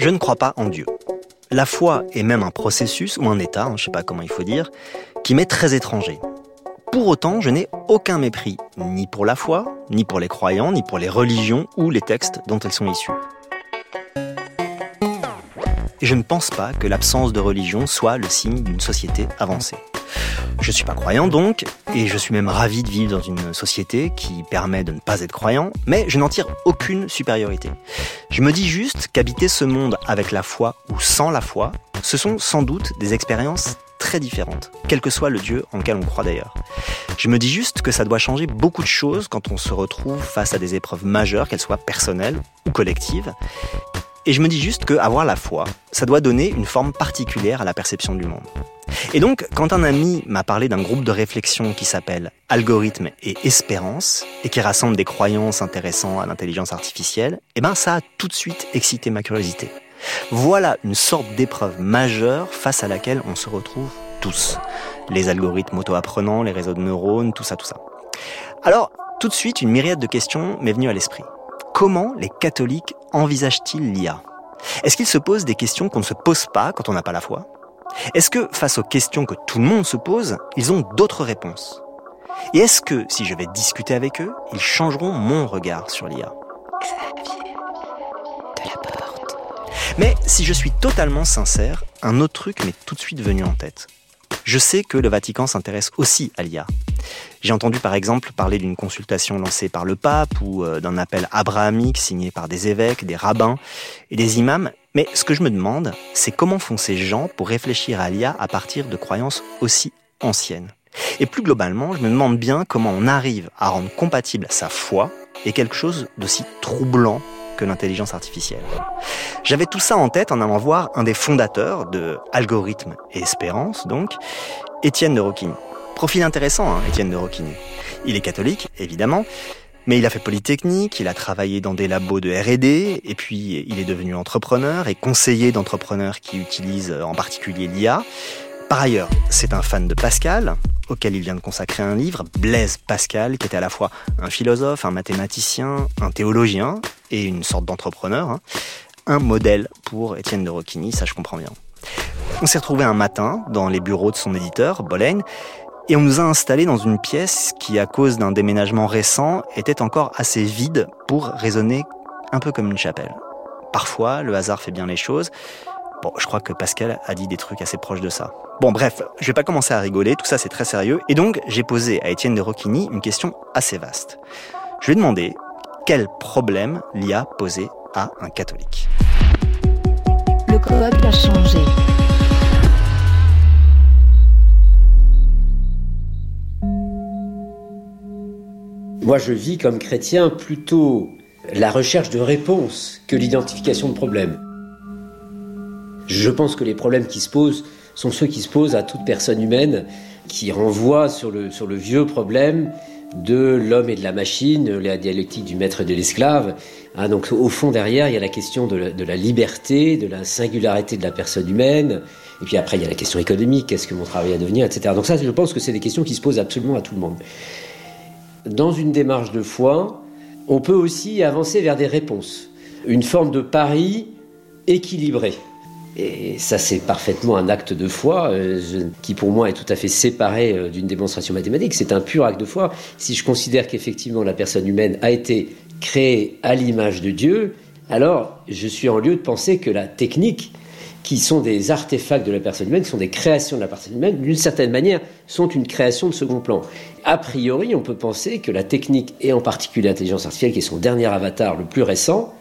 Je ne crois pas en Dieu. La foi est même un processus ou un état, hein, je ne sais pas comment il faut dire, qui m'est très étranger. Pour autant, je n'ai aucun mépris, ni pour la foi, ni pour les croyants, ni pour les religions ou les textes dont elles sont issues. Et je ne pense pas que l'absence de religion soit le signe d'une société avancée. Je ne suis pas croyant donc, et je suis même ravi de vivre dans une société qui permet de ne pas être croyant, mais je n'en tire aucune supériorité. Je me dis juste qu'habiter ce monde avec la foi ou sans la foi, ce sont sans doute des expériences très différentes, quel que soit le Dieu en lequel on croit d'ailleurs. Je me dis juste que ça doit changer beaucoup de choses quand on se retrouve face à des épreuves majeures, qu'elles soient personnelles ou collectives. Et je me dis juste qu'avoir la foi, ça doit donner une forme particulière à la perception du monde. Et donc, quand un ami m'a parlé d'un groupe de réflexion qui s'appelle Algorithme et Espérance, et qui rassemble des croyances intéressantes à l'intelligence artificielle, eh ben, ça a tout de suite excité ma curiosité. Voilà une sorte d'épreuve majeure face à laquelle on se retrouve tous. Les algorithmes auto-apprenants, les réseaux de neurones, tout ça, tout ça. Alors, tout de suite, une myriade de questions m'est venue à l'esprit. Comment les catholiques envisagent-ils l'IA Est-ce qu'ils se posent des questions qu'on ne se pose pas quand on n'a pas la foi? Est-ce que, face aux questions que tout le monde se pose, ils ont d'autres réponses? Et est-ce que, si je vais discuter avec eux, ils changeront mon regard sur l'IA. Mais si je suis totalement sincère, un autre truc m'est tout de suite venu en tête. Je sais que le Vatican s'intéresse aussi à l'IA. J'ai entendu par exemple parler d'une consultation lancée par le pape ou euh, d'un appel abrahamique signé par des évêques, des rabbins et des imams. Mais ce que je me demande, c'est comment font ces gens pour réfléchir à l'IA à partir de croyances aussi anciennes. Et plus globalement, je me demande bien comment on arrive à rendre compatible sa foi et quelque chose d'aussi troublant l'intelligence artificielle. J'avais tout ça en tête en allant voir un des fondateurs de Algorithme et Espérance, donc, Étienne de Roquigny. Profil intéressant, hein, Étienne de Roquigny. Il est catholique, évidemment, mais il a fait Polytechnique, il a travaillé dans des labos de R&D, et puis il est devenu entrepreneur et conseiller d'entrepreneurs qui utilisent en particulier l'IA. Par ailleurs, c'est un fan de Pascal, auquel il vient de consacrer un livre, Blaise Pascal, qui était à la fois un philosophe, un mathématicien, un théologien et une sorte d'entrepreneur. Hein. Un modèle pour Étienne de Roquigny, ça je comprends bien. On s'est retrouvé un matin dans les bureaux de son éditeur, Bolène, et on nous a installés dans une pièce qui, à cause d'un déménagement récent, était encore assez vide pour résonner un peu comme une chapelle. Parfois, le hasard fait bien les choses. Bon, je crois que Pascal a dit des trucs assez proches de ça. Bon, bref, je vais pas commencer à rigoler, tout ça c'est très sérieux. Et donc, j'ai posé à Étienne de Roquigny une question assez vaste. Je lui ai demandé quel problème l'IA posait à un catholique. Le coop a changé. Moi, je vis comme chrétien plutôt la recherche de réponses que l'identification de problèmes. Je pense que les problèmes qui se posent sont ceux qui se posent à toute personne humaine, qui renvoient sur le, vieux problème de l'homme et de la machine, la dialectique du maître et de l'esclave. Hein, donc au fond derrière, il y a la question de la, de la, liberté, de la singularité de la personne humaine, et puis après il y a la question économique, qu'est-ce que mon travail à devenir, etc. Donc ça, je pense que c'est des questions qui se posent absolument à tout le monde dans une démarche de foi, on peut aussi avancer vers des réponses. Une forme de pari équilibré. Et ça, c'est parfaitement un acte de foi euh, qui, pour moi, est tout à fait séparé euh, d'une démonstration mathématique. C'est un pur acte de foi. Si je considère qu'effectivement la personne humaine a été créée à l'image de Dieu, alors je suis en lieu de penser que la technique qui sont des artefacts de la personne humaine, qui sont des créations de la personne humaine, d'une certaine manière, sont une création de second plan. A priori, on peut penser que la technique, et en particulier l'intelligence artificielle, qui est son dernier avatar le plus récent,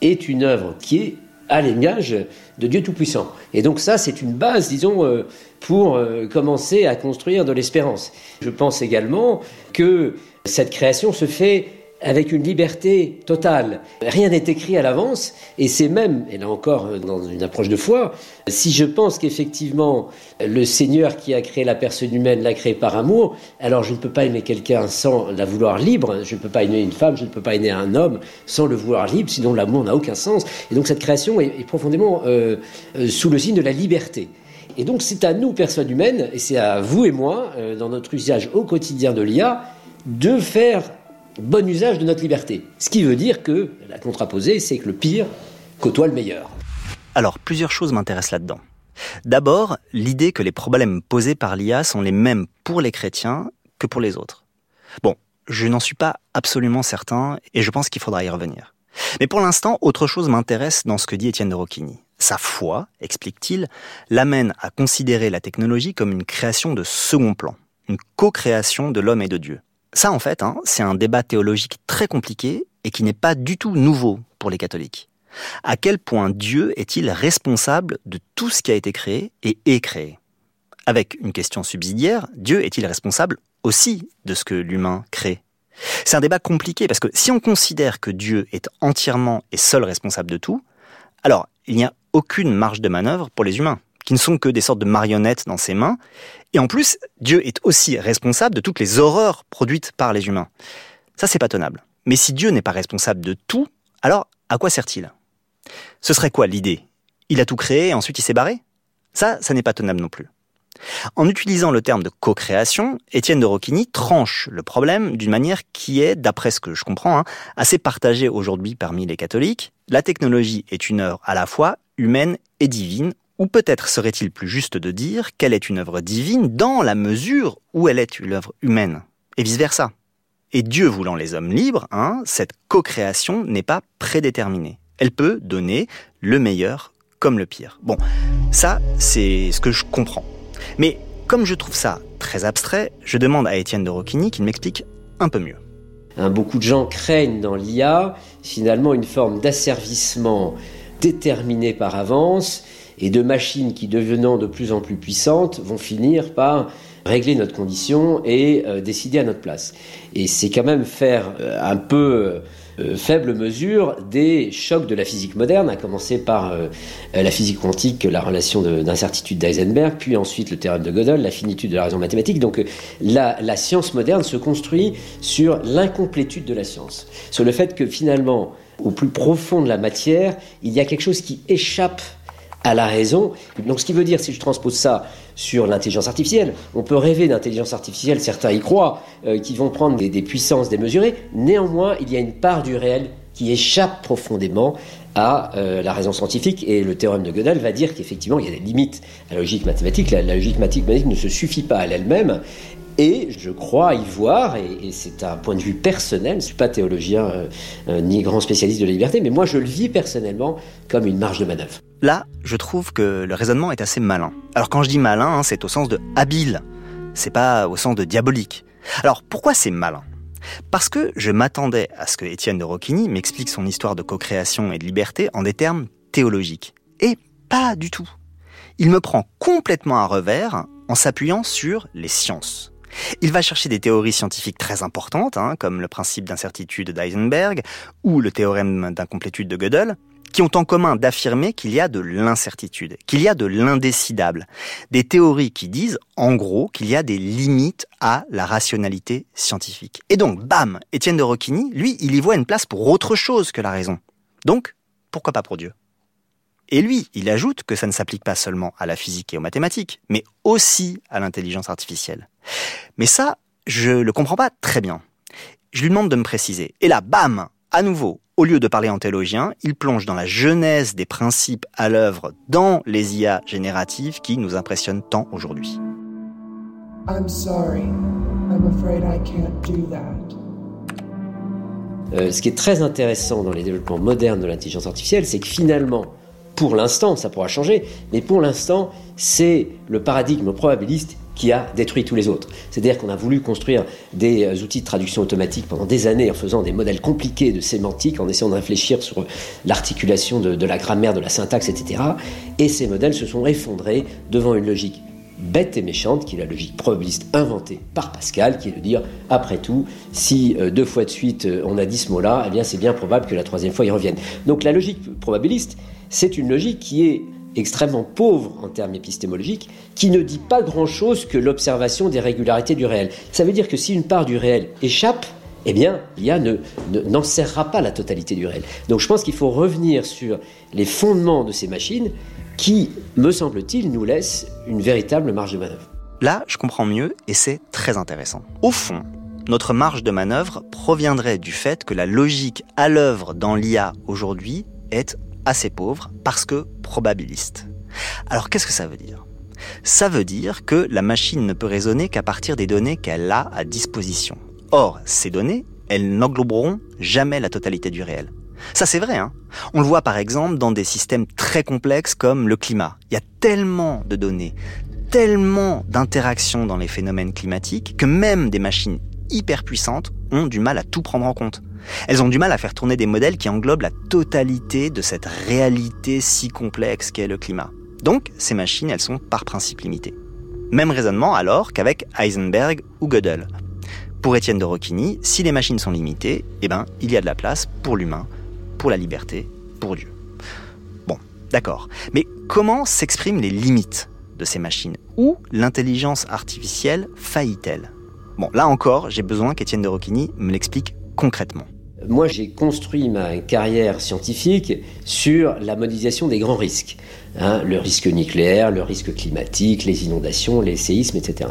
est une œuvre qui est à l'image de Dieu Tout-Puissant. Et donc ça, c'est une base, disons, euh, pour euh, commencer à construire de l'espérance. Je pense également que cette création se fait avec une liberté totale. Rien n'est écrit à l'avance, et c'est même, et là encore euh, dans une approche de foi, si je pense qu'effectivement le Seigneur qui a créé la personne humaine l'a créée par amour, alors je ne peux pas aimer quelqu'un sans la vouloir libre, je ne peux pas aimer une femme, je ne peux pas aimer un homme sans le vouloir libre, sinon l'amour n'a aucun sens. Et donc cette création est, profondément euh, euh, sous le signe de la liberté. Et donc c'est à nous, personnes humaines, et c'est à vous et moi, dans notre usage au quotidien de l'IA, de faire bon usage de notre liberté. Ce qui veut dire que la contraposée, c'est que le pire côtoie le meilleur. Alors, plusieurs choses m'intéressent là-dedans. D'abord, l'idée que les problèmes posés par l'IA sont les mêmes pour les chrétiens que pour les autres. Bon, je n'en suis pas absolument certain et je pense qu'il faudra y revenir. Mais pour l'instant, autre chose m'intéresse dans ce que dit Étienne de Rocchini. Sa foi, explique-t-il, l'amène à considérer la technologie comme une création de second plan, une co-création de l'homme et de Dieu. Ça, en fait, hein, c'est un débat théologique très compliqué et qui n'est pas du tout nouveau pour les catholiques. À quel point Dieu est-il responsable de tout ce qui a été créé et est créé? Avec une question subsidiaire, Dieu est-il responsable aussi de ce que l'humain crée? C'est un débat compliqué parce que si on considère que Dieu est entièrement et seul responsable de tout, alors il n'y a aucune marge de manœuvre pour les humains, qui ne sont que des sortes de marionnettes dans ses mains. Et en plus, Dieu est aussi responsable de toutes les horreurs produites par les humains. Ça, c'est pas tenable. Mais si Dieu n'est pas responsable de tout, alors à quoi sert-il? Ce serait quoi l'idée? Il a tout créé et ensuite il s'est barré? Ça, ça n'est pas tenable non plus. En utilisant le terme de co-création, Étienne de Rocchini tranche le problème d'une manière qui est, d'après ce que je comprends, hein, assez partagée aujourd'hui parmi les catholiques. La technologie est une œuvre à la fois humaine et divine, ou peut-être serait-il plus juste de dire qu'elle est une œuvre divine dans la mesure où elle est une œuvre humaine, et vice-versa. Et Dieu voulant les hommes libres, hein, cette co-création n'est pas prédéterminée. Elle peut donner le meilleur comme le pire. Bon, ça, c'est ce que je comprends. Mais comme je trouve ça très abstrait, je demande à Étienne de Rocchini qu'il m'explique un peu mieux. Hein, beaucoup de gens craignent dans l'IA finalement une forme d'asservissement déterminé par avance et de machines qui, devenant de plus en plus puissantes, vont finir par régler notre condition et euh, décider à notre place. Et c'est quand même faire euh, un peu euh, faible mesure des chocs de la physique moderne, à commencer par la physique quantique, la relation d'incertitude d'Eisenberg, puis ensuite le théorème de Gödel, la finitude de la raison mathématique. Donc la science moderne se construit sur l'incomplétude de la science, sur le fait que finalement, au plus profond de la matière, il y a quelque chose qui échappe à la raison. Donc ce qui veut dire, si je transpose ça sur l'intelligence artificielle, on peut rêver d'intelligence artificielle, certains y croient, euh, qui vont prendre des, puissances démesurées. Néanmoins, il y a une part du réel qui échappe profondément à euh, la raison scientifique. Et le théorème de Gödel va dire qu'effectivement, il y a des limites à la logique mathématique. La, logique mathématique ne se suffit pas à elle-même. Et je crois y voir, et, c'est un point de vue personnel, je ne suis pas théologien euh, euh, ni grand spécialiste de la liberté, mais moi je le vis personnellement comme une marge de manœuvre. Là, je trouve que le raisonnement est assez malin. Alors quand je dis malin, hein, c'est au sens de habile, c'est pas au sens de diabolique. Alors pourquoi c'est malin? Parce que je m'attendais à ce que Étienne de Rocchini m'explique son histoire de co-création et de liberté en des termes théologiques. Et pas du tout. Il me prend complètement à revers en s'appuyant sur les sciences. Il va chercher des théories scientifiques très importantes, hein, comme le principe d'incertitude d'Eisenberg ou le théorème d'incomplétude de Gödel, qui ont en commun d'affirmer qu'il y a de l'incertitude, qu'il y a de l'indécidable. Des théories qui disent, en gros, qu'il y a des limites à la rationalité scientifique. Et donc, bam, Étienne de Rocchini, lui, il y voit une place pour autre chose que la raison. Donc, pourquoi pas pour Dieu? Et lui, il ajoute que ça ne s'applique pas seulement à la physique et aux mathématiques, mais aussi à l'intelligence artificielle. Mais ça, je le comprends pas très bien. Je lui demande de me préciser. Et là, bam, à nouveau, au lieu de parler en théologien, il plonge dans la genèse des principes à l'œuvre dans les IA génératives qui nous impressionnent tant aujourd'hui. Euh, ce qui est très intéressant dans les développements modernes de l'intelligence artificielle, c'est que finalement, pour l'instant, ça pourra changer, mais pour l'instant, c'est le paradigme probabiliste qui a détruit tous les autres. C'est-à-dire qu'on a voulu construire des euh, outils de traduction automatique pendant des années en faisant des modèles compliqués de sémantique, en essayant de réfléchir sur l'articulation de, la grammaire, de la syntaxe, etc. Et ces modèles se sont effondrés devant une logique bête et méchante, qui est la logique probabiliste inventée par Pascal, qui est de dire, après tout, si euh, deux fois de suite euh, on a dit ce mot-là, eh bien c'est bien probable que la troisième fois il revienne. Donc la logique probabiliste, c'est une logique qui est extrêmement pauvre en termes épistémologiques, qui ne dit pas grand-chose que l'observation des régularités du réel. Ça veut dire que si une part du réel échappe, eh bien, l'IA n'en ne, serra pas la totalité du réel. Donc je pense qu'il faut revenir sur les fondements de ces machines qui, me semble-t-il, nous laissent une véritable marge de manœuvre. Là, je comprends mieux et c'est très intéressant. Au fond, notre marge de manœuvre proviendrait du fait que la logique à l'œuvre dans l'IA aujourd'hui est assez pauvre parce que probabiliste. Alors qu'est-ce que ça veut dire? Ça veut dire que la machine ne peut raisonner qu'à partir des données qu'elle a à disposition. Or, ces données, elles n'engloberont jamais la totalité du réel. Ça c'est vrai, hein on le voit par exemple dans des systèmes très complexes comme le climat. Il y a tellement de données, tellement d'interactions dans les phénomènes climatiques que même des machines hyper puissantes ont du mal à tout prendre en compte. Elles ont du mal à faire tourner des modèles qui englobent la totalité de cette réalité si complexe qu'est le climat. Donc, ces machines, elles sont par principe limitées. Même raisonnement alors qu'avec Heisenberg ou Gödel. Pour Étienne de Rocchini, si les machines sont limitées, eh ben, il y a de la place pour l'humain, pour la liberté, pour Dieu. Bon, d'accord. Mais comment s'expriment les limites de ces machines? Où l'intelligence artificielle faillit-elle? Bon, là encore, j'ai besoin qu'Étienne de Rocchini me l'explique concrètement. Moi, j'ai construit ma carrière scientifique sur la modélisation des grands risques. Hein, le risque nucléaire, le risque climatique, les inondations, les séismes, etc.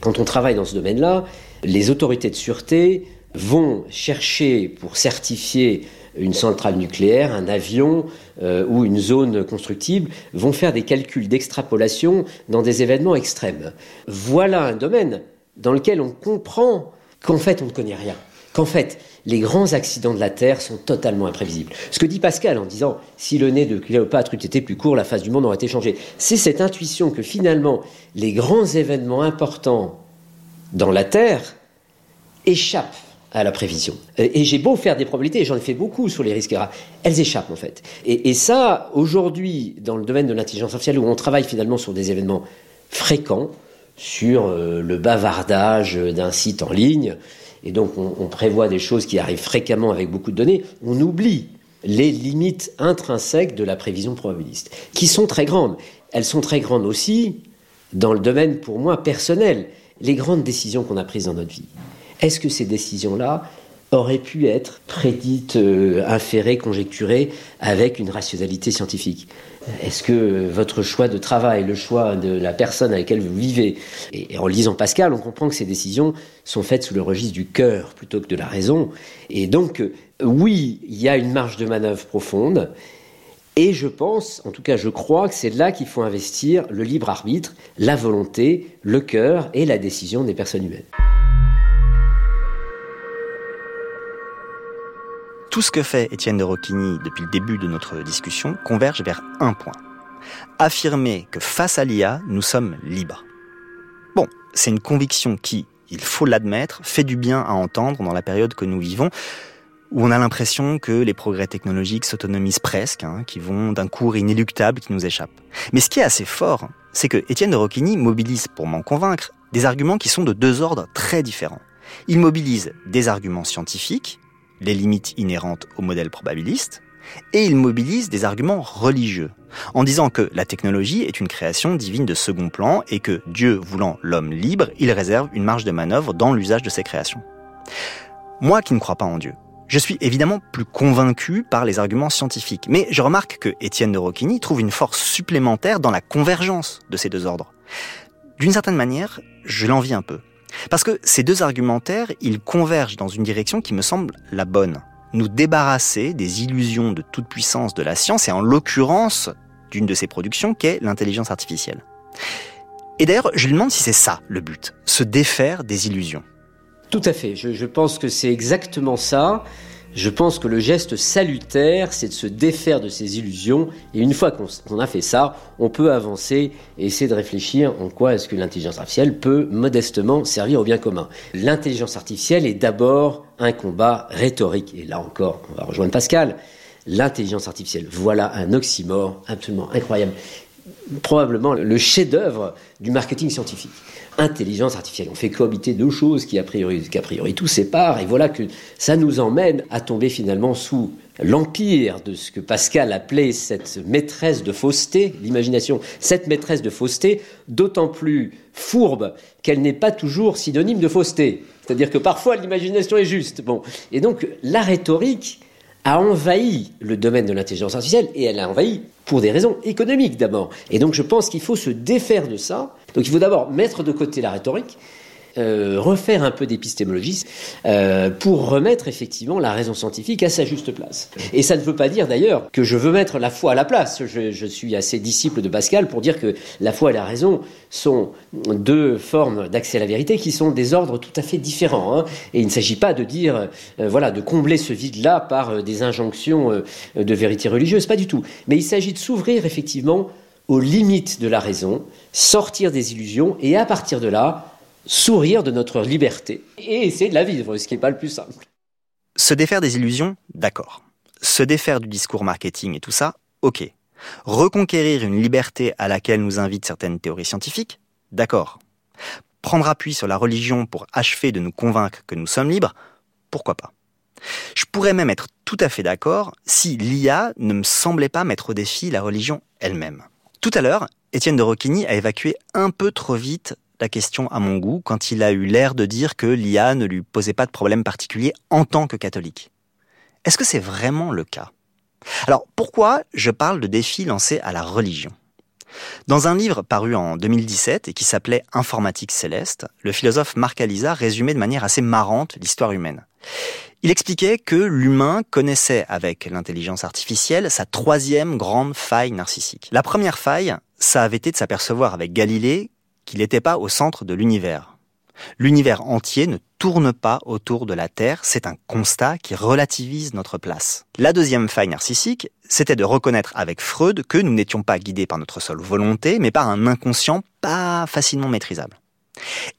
Quand on travaille dans ce domaine-là, les autorités de sûreté vont chercher pour certifier une centrale nucléaire, un avion euh, ou une zone constructible, vont faire des calculs d'extrapolation dans des événements extrêmes. Voilà un domaine dans lequel on comprend qu'en fait on ne connaît rien, qu'en fait les grands accidents de la Terre sont totalement imprévisibles. Ce que dit Pascal en disant si le nez de Cléopâtre eût été plus court, la face du monde aurait été changée, c'est cette intuition que finalement les grands événements importants dans la Terre échappent à la prévision. Et j'ai beau faire des probabilités, j'en ai fait beaucoup sur les risques rares, elles échappent en fait. Et, et ça, aujourd'hui, dans le domaine de l'intelligence artificielle, où on travaille finalement sur des événements fréquents, sur euh, le bavardage d'un site en ligne, et donc on, prévoit des choses qui arrivent fréquemment avec beaucoup de données, on oublie les limites intrinsèques de la prévision probabiliste, qui sont très grandes. Elles sont très grandes aussi dans le domaine, pour moi, personnel, les grandes décisions qu'on a prises dans notre vie. Est-ce que ces décisions-là auraient pu être prédites, euh, inférées, conjecturées avec une rationalité scientifique? Est-ce que votre choix de travail, le choix de la personne avec laquelle vous vivez, et en lisant Pascal, on comprend que ces décisions sont faites sous le registre du cœur plutôt que de la raison. Et donc, euh, oui, il y a une marge de manœuvre profonde. Et je pense, en tout cas je crois que c'est là qu'il faut investir le libre arbitre, la volonté, le cœur et la décision des personnes humaines. Tout ce que fait Étienne de Rocchini depuis le début de notre discussion converge vers un point. Affirmer que face à l'IA, nous sommes libres. Bon, c'est une conviction qui, il faut l'admettre, fait du bien à entendre dans la période que nous vivons, où on a l'impression que les progrès technologiques s'autonomisent presque, hein, qui vont d'un cours inéluctable qui nous échappe. Mais ce qui est assez fort, c'est que Étienne de Rocchini mobilise, pour m'en convaincre, des arguments qui sont de deux ordres très différents. Il mobilise des arguments scientifiques, les limites inhérentes au modèle probabiliste, et il mobilise des arguments religieux, en disant que la technologie est une création divine de second plan et que Dieu voulant l'homme libre, il réserve une marge de manœuvre dans l'usage de ses créations. Moi qui ne crois pas en Dieu, je suis évidemment plus convaincu par les arguments scientifiques, mais je remarque que Étienne de Rocchini trouve une force supplémentaire dans la convergence de ces deux ordres. D'une certaine manière, je l'envie un peu. Parce que ces deux argumentaires, ils convergent dans une direction qui me semble la bonne. Nous débarrasser des illusions de toute puissance de la science et en l'occurrence d'une de ses productions qui est l'intelligence artificielle. Et d'ailleurs, je lui demande si c'est ça le but, se défaire des illusions. Tout à fait, je, je pense que c'est exactement ça. Je pense que le geste salutaire, c'est de se défaire de ces illusions. Et une fois qu'on a fait ça, on peut avancer et essayer de réfléchir en quoi est-ce que l'intelligence artificielle peut modestement servir au bien commun. L'intelligence artificielle est d'abord un combat rhétorique. Et là encore, on va rejoindre Pascal. L'intelligence artificielle, voilà un oxymore absolument incroyable. Probablement le chef-d'œuvre du marketing scientifique intelligence artificielle. On fait cohabiter deux choses qui a priori, tout sépare, et voilà que ça nous emmène à tomber finalement sous l'empire de ce que Pascal appelait cette maîtresse de fausseté, l'imagination, cette maîtresse de fausseté, d'autant plus fourbe qu'elle n'est pas toujours synonyme de fausseté. C'est-à-dire que parfois l'imagination est juste. Bon. Et donc la rhétorique a envahi le domaine de l'intelligence artificielle et elle a envahi pour des raisons économiques d'abord. Et donc je pense qu'il faut se défaire de ça. Donc il faut d'abord mettre de côté la rhétorique, euh, refaire un peu d'épistémologie euh, pour remettre effectivement la raison scientifique à sa juste place. Et ça ne veut pas dire d'ailleurs que je veux mettre la foi à la place. Je, suis assez disciple de Pascal pour dire que la foi et la raison sont deux formes d'accès à la vérité qui sont des ordres tout à fait différents. Hein. Et il ne s'agit pas de dire, euh, voilà, de combler ce vide-là par des injonctions de vérité religieuse, pas du tout. Mais il s'agit de s'ouvrir effectivement aux limites de la raison, sortir des illusions et à partir de là, sourire de notre liberté et essayer de la vivre, ce qui n'est pas le plus simple. Se défaire des illusions, d'accord. Se défaire du discours marketing et tout ça, ok. Reconquérir une liberté à laquelle nous invitent certaines théories scientifiques, d'accord. Prendre appui sur la religion pour achever de nous convaincre que nous sommes libres, pourquoi pas. Je pourrais même être tout à fait d'accord si l'IA ne me semblait pas mettre au défi la religion elle-même. Tout à l'heure, Étienne de Roquigny a évacué un peu trop vite la question à mon goût quand il a eu l'air de dire que l'IA ne lui posait pas de problème particulier en tant que catholique. Est-ce que c'est vraiment le cas? Alors pourquoi je parle de défis lancés à la religion? Dans un livre paru en 2017 et qui s'appelait Informatique céleste, le philosophe Marc Alisa résumait de manière assez marrante l'histoire humaine. Il expliquait que l'humain connaissait avec l'intelligence artificielle sa troisième grande faille narcissique. La première faille, ça avait été de s'apercevoir avec Galilée qu'il n'était pas au centre de l'univers. L'univers entier ne tourne pas autour de la Terre, c'est un constat qui relativise notre place. La deuxième faille narcissique, c'était de reconnaître avec Freud que nous n'étions pas guidés par notre seule volonté, mais par un inconscient pas facilement maîtrisable.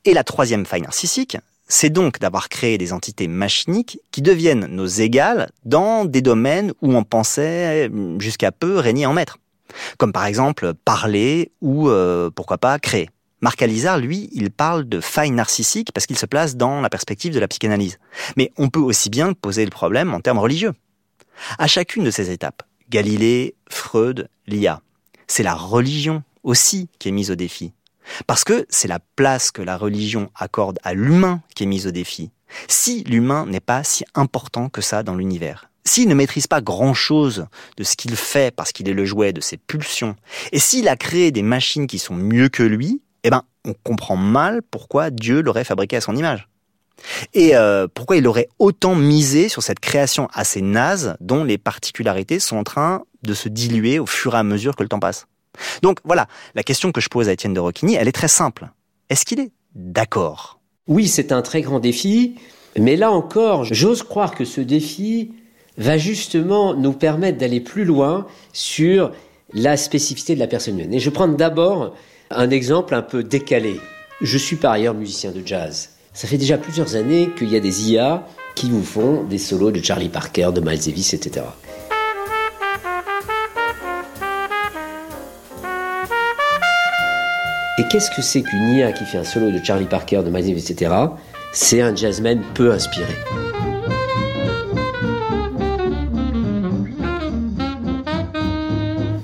Et la troisième faille narcissique, c'est donc d'avoir créé des entités machiniques qui deviennent nos égales dans des domaines où on pensait jusqu'à peu régner en maître. Comme par exemple parler ou, euh, pourquoi pas, créer. Marc Alizard, lui, il parle de faille narcissique parce qu'il se place dans la perspective de la psychanalyse. Mais on peut aussi bien poser le problème en termes religieux. À chacune de ces étapes, Galilée, Freud, l'IA, c'est la religion aussi qui est mise au défi. Parce que c'est la place que la religion accorde à l'humain qui est mise au défi. Si l'humain n'est pas si important que ça dans l'univers, s'il ne maîtrise pas grand-chose de ce qu'il fait parce qu'il est le jouet de ses pulsions, et s'il a créé des machines qui sont mieux que lui, eh ben, on comprend mal pourquoi Dieu l'aurait fabriqué à son image. Et euh, pourquoi il aurait autant misé sur cette création assez naze dont les particularités sont en train de se diluer au fur et à mesure que le temps passe. Donc voilà, la question que je pose à Étienne de Roquigny, elle est très simple. Est-ce qu'il est, d'accord? Oui, c'est un très grand défi, mais là encore, j'ose croire que ce défi va justement nous permettre d'aller plus loin sur la spécificité de la personne humaine. Et je prends d'abord un exemple un peu décalé. Je suis par ailleurs musicien de jazz. Ça fait déjà plusieurs années qu'il y a des IA qui vous font des solos de Charlie Parker, de Miles Davis, etc. Et qu'est-ce que c'est qu'une IA qui fait un solo de Charlie Parker, de Miles Davis, etc. C'est un jazzman peu inspiré.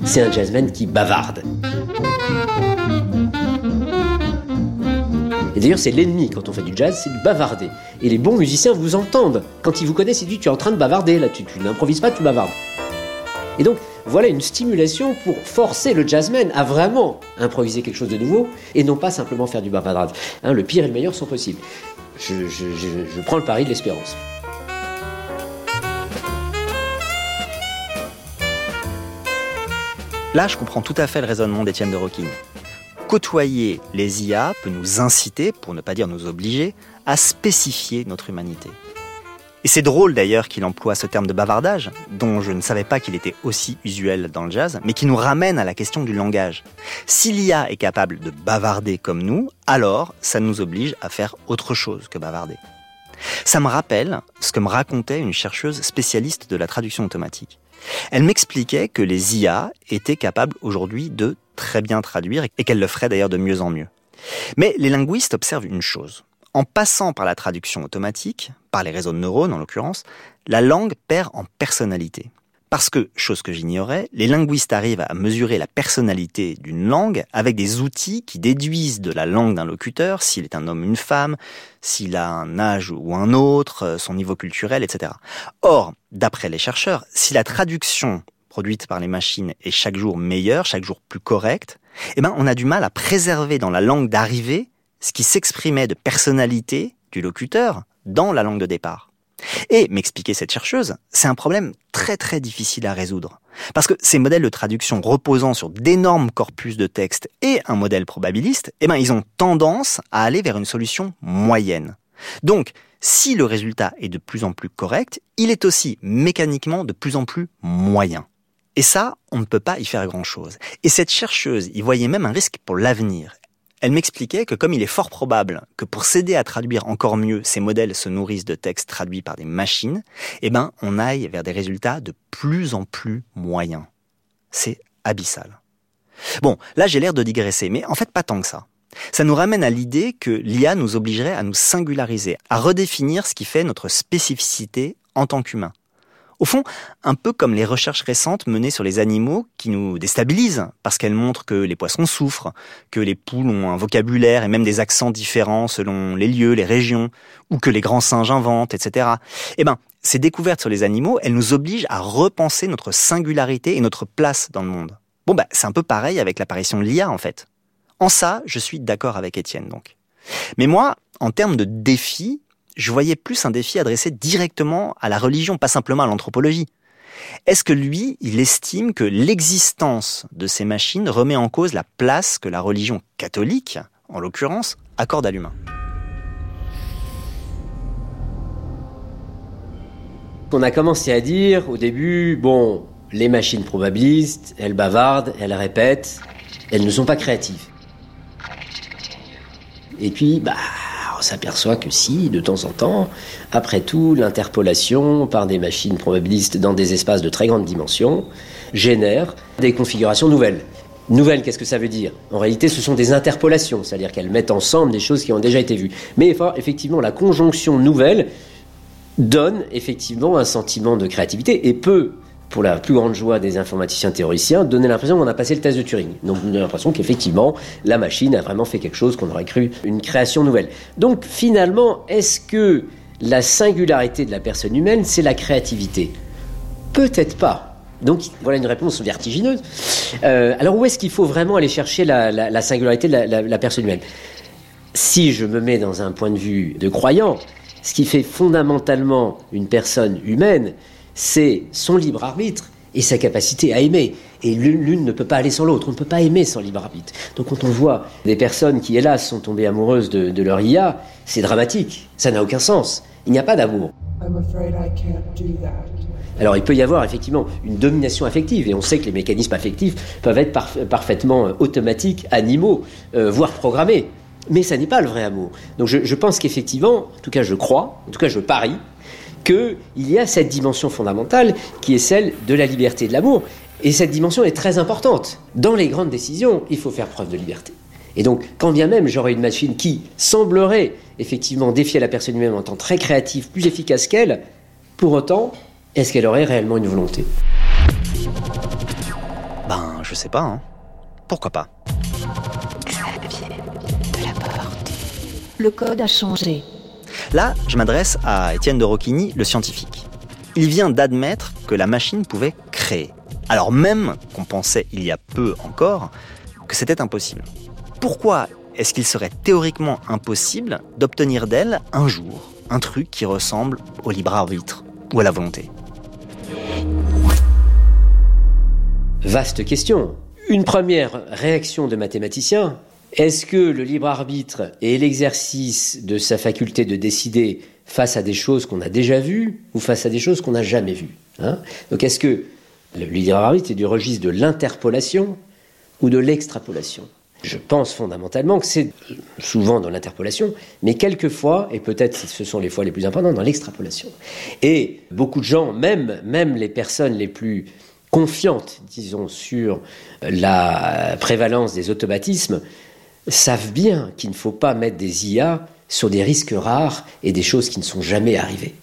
C'est un jazzman qui bavarde. Et d'ailleurs, c'est l'ennemi quand on fait du jazz, c'est de bavarder. Et les bons musiciens vous entendent. Quand ils vous connaissent, ils disent Tu es en train de bavarder, là, tu, tu n'improvises pas, tu bavardes. Et donc, voilà une stimulation pour forcer le jazzman à vraiment improviser quelque chose de nouveau et non pas simplement faire du bavardage. Hein, le pire et le meilleur sont possibles. Je, je prends le pari de l'espérance. Là, je comprends tout à fait le raisonnement d'Étienne de Roquin. Côtoyer les IA peut nous inciter, pour ne pas dire nous obliger, à spécifier notre humanité. Et c'est drôle d'ailleurs qu'il emploie ce terme de bavardage, dont je ne savais pas qu'il était aussi usuel dans le jazz, mais qui nous ramène à la question du langage. Si l'IA est capable de bavarder comme nous, alors ça nous oblige à faire autre chose que bavarder. Ça me rappelle ce que me racontait une chercheuse spécialiste de la traduction automatique. Elle m'expliquait que les IA étaient capables aujourd'hui de très bien traduire et qu'elles le feraient d'ailleurs de mieux en mieux. Mais les linguistes observent une chose en passant par la traduction automatique, par les réseaux de neurones en l'occurrence, la langue perd en personnalité. Parce que, chose que j'ignorais, les linguistes arrivent à mesurer la personnalité d'une langue avec des outils qui déduisent de la langue d'un locuteur s'il est un homme ou une femme, s'il a un âge ou un autre, son niveau culturel, etc. Or, d'après les chercheurs, si la traduction produite par les machines est chaque jour meilleure, chaque jour plus correcte, eh ben, on a du mal à préserver dans la langue d'arrivée ce qui s'exprimait de personnalité du locuteur dans la langue de départ. Et, m'expliquait cette chercheuse, c'est un problème très très difficile à résoudre. Parce que ces modèles de traduction reposant sur d'énormes corpus de texte et un modèle probabiliste, eh ben, ils ont tendance à aller vers une solution moyenne. Donc, si le résultat est de plus en plus correct, il est aussi mécaniquement de plus en plus moyen. Et ça, on ne peut pas y faire grand-chose. Et cette chercheuse y voyait même un risque pour l'avenir. Elle m'expliquait que comme il est fort probable que pour s'aider à traduire encore mieux, ces modèles se nourrissent de textes traduits par des machines, eh ben, on aille vers des résultats de plus en plus moyens. C'est abyssal. Bon, là j'ai l'air de digresser, mais en fait pas tant que ça. Ça nous ramène à l'idée que l'IA nous obligerait à nous singulariser, à redéfinir ce qui fait notre spécificité en tant qu'humain. Au fond, un peu comme les recherches récentes menées sur les animaux qui nous déstabilisent, parce qu'elles montrent que les poissons souffrent, que les poules ont un vocabulaire et même des accents différents selon les lieux, les régions, ou que les grands singes inventent, etc. Eh ben, ces découvertes sur les animaux, elles nous obligent à repenser notre singularité et notre place dans le monde. Bon, bah, c'est un peu pareil avec l'apparition de l'IA, en fait. En ça, je suis d'accord avec Étienne, donc. Mais moi, en termes de défis, je voyais plus un défi adressé directement à la religion, pas simplement à l'anthropologie. Est-ce que lui, il estime que l'existence de ces machines remet en cause la place que la religion catholique, en l'occurrence, accorde à l'humain? On a commencé à dire au début, bon, les machines probabilistes, elles bavardent, elles répètent, elles ne sont pas créatives. Et puis, bah, on s'aperçoit que si, de temps en temps, après tout, l'interpolation par des machines probabilistes dans des espaces de très grande dimension génère des configurations nouvelles. Nouvelles, qu'est-ce que ça veut dire? En réalité, ce sont des interpolations, c'est-à-dire qu'elles mettent ensemble des choses qui ont déjà été vues. Mais effectivement, la conjonction nouvelle donne effectivement un sentiment de créativité et peut pour la plus grande joie des informaticiens théoriciens, donner l'impression qu'on a passé le test de Turing. Donc on l'impression qu'effectivement, la machine a vraiment fait quelque chose qu'on aurait cru une création nouvelle. Donc finalement, est-ce que la singularité de la personne humaine, c'est la créativité? Peut-être pas. Donc voilà une réponse vertigineuse. Euh, alors où est-ce qu'il faut vraiment aller chercher la, singularité de la personne humaine? Si je me mets dans un point de vue de croyant, ce qui fait fondamentalement une personne humaine, c'est son libre arbitre et sa capacité à aimer. Et l'une ne peut pas aller sans l'autre. On ne peut pas aimer sans libre arbitre. Donc quand on voit des personnes qui, hélas, sont tombées amoureuses de, leur IA, c'est dramatique. Ça n'a aucun sens. Il n'y a pas d'amour. Alors il peut y avoir effectivement une domination affective, et on sait que les mécanismes affectifs peuvent être parfaitement euh, automatiques, animaux, euh, voire programmés. Mais ça n'est pas le vrai amour. Donc je, je pense qu'effectivement, en tout cas je crois, en tout cas je parie, qu'il y a cette dimension fondamentale qui est celle de la liberté et de l'amour. Et cette dimension est très importante. Dans les grandes décisions, il faut faire preuve de liberté. Et donc, quand bien même j'aurais une machine qui semblerait effectivement défier la personne humaine en tant très créative, plus efficace qu'elle, pour autant, est-ce qu'elle aurait réellement une volonté? Ben, je sais pas. Hein. Pourquoi pas? De la porte. Le code a changé. Là, je m'adresse à Étienne de Rocchini, le scientifique. Il vient d'admettre que la machine pouvait créer. Alors même qu'on pensait il y a peu encore que c'était impossible. Pourquoi est-ce qu'il serait théoriquement impossible d'obtenir d'elle un jour un truc qui ressemble au libre arbitre ou à la volonté? Vaste question. Une première réaction de mathématicien est-ce que le libre arbitre est l'exercice de sa faculté de décider face à des choses qu'on a déjà vues ou face à des choses qu'on n'a jamais vues hein? Donc est-ce que le libre arbitre est du registre de l'interpolation ou de l'extrapolation? Je pense fondamentalement que c'est souvent dans l'interpolation, mais quelquefois, et peut-être ce sont les fois les plus importantes, dans l'extrapolation. Et beaucoup de gens, même, même les personnes les plus confiantes, disons, sur la prévalence des automatismes, savent bien qu'il ne faut pas mettre des IA sur des risques rares et des choses qui ne sont jamais arrivées.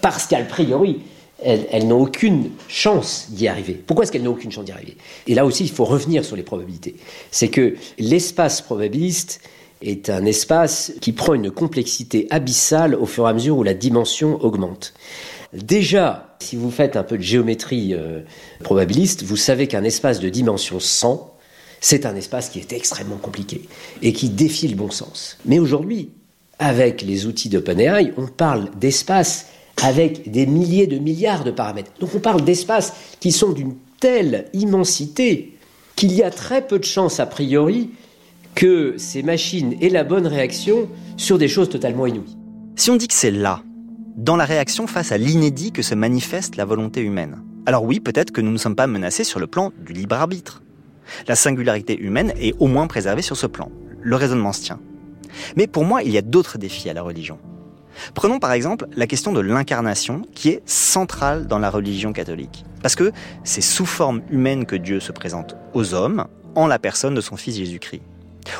Parce qu'a priori, elles, n'ont aucune chance d'y arriver. Pourquoi est-ce qu'elles n'ont aucune chance d'y arriver? Et là aussi, il faut revenir sur les probabilités. C'est que l'espace probabiliste est un espace qui prend une complexité abyssale au fur et à mesure où la dimension augmente. Déjà, si vous faites un peu de géométrie euh, probabiliste, vous savez qu'un espace de dimension 100 c'est un espace qui est extrêmement compliqué et qui défie le bon sens. Mais aujourd'hui, avec les outils d'OpenAI, on parle d'espace avec des milliers de milliards de paramètres. Donc on parle d'espaces qui sont d'une telle immensité qu'il y a très peu de chances a priori que ces machines aient la bonne réaction sur des choses totalement inouïes. Si on dit que c'est là, dans la réaction face à l'inédit que se manifeste la volonté humaine, alors oui, peut-être que nous ne sommes pas menacés sur le plan du libre arbitre. La singularité humaine est au moins préservée sur ce plan. Le raisonnement se tient. Mais pour moi, il y a d'autres défis à la religion. Prenons par exemple la question de l'incarnation qui est centrale dans la religion catholique. Parce que c'est sous forme humaine que Dieu se présente aux hommes en la personne de son Fils Jésus-Christ.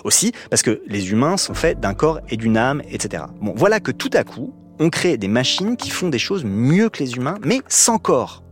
Aussi parce que les humains sont faits d'un corps et d'une âme, etc. Bon, voilà que tout à coup, on crée des machines qui font des choses mieux que les humains, mais sans corps.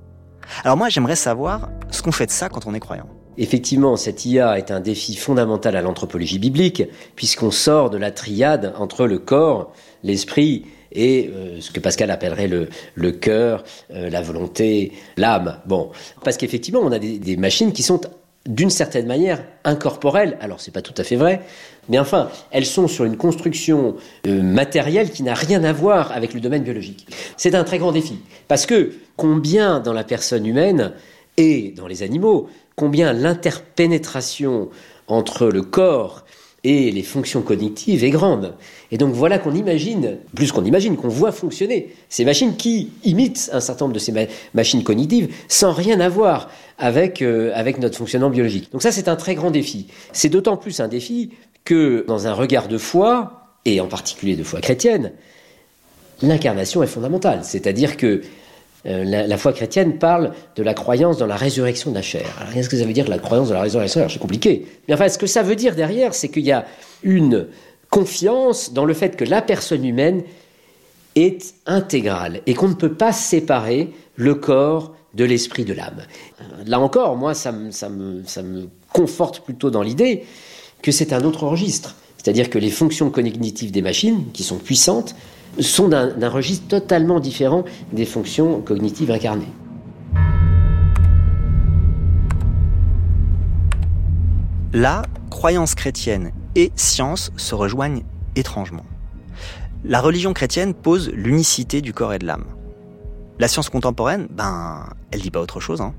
Alors moi, j'aimerais savoir ce qu'on fait de ça quand on est croyant. Effectivement, cette IA est un défi fondamental à l'anthropologie biblique, puisqu'on sort de la triade entre le corps, l'esprit et euh, ce que Pascal appellerait le, cœur, euh, la volonté, l'âme. Bon, parce qu'effectivement, on a des, machines qui sont d'une certaine manière incorporelles. Alors, c'est pas tout à fait vrai, mais enfin, elles sont sur une construction euh, matérielle qui n'a rien à voir avec le domaine biologique. C'est un très grand défi, parce que combien dans la personne humaine et dans les animaux combien l'interpénétration entre le corps et les fonctions cognitives est grande. Et donc voilà qu'on imagine, plus qu'on imagine, qu'on voit fonctionner ces machines qui imitent un certain nombre de ces machines cognitives sans rien avoir avec, euh, avec notre fonctionnement biologique. Donc ça c'est un très grand défi. C'est d'autant plus un défi que dans un regard de foi, et en particulier de foi chrétienne, l'incarnation est fondamentale. C'est-à-dire que euh, la, foi chrétienne parle de la croyance dans la résurrection de la chair. Alors, qu'est-ce que ça veut dire la croyance dans la résurrection? Chair C'est compliqué. Mais enfin, ce que ça veut dire derrière, c'est qu'il y a une confiance dans le fait que la personne humaine est intégrale et qu'on ne peut pas séparer le corps de l'esprit de l'âme. Là encore, moi, ça me conforte plutôt dans l'idée que c'est un autre registre. C'est-à-dire que les fonctions cognitives des machines, qui sont puissantes, sont d'un registre totalement différent des fonctions cognitives incarnées. Là, croyance chrétienne et science se rejoignent étrangement. La religion chrétienne pose l'unicité du corps et de l'âme. La science contemporaine, ben, elle dit pas autre chose. Hein.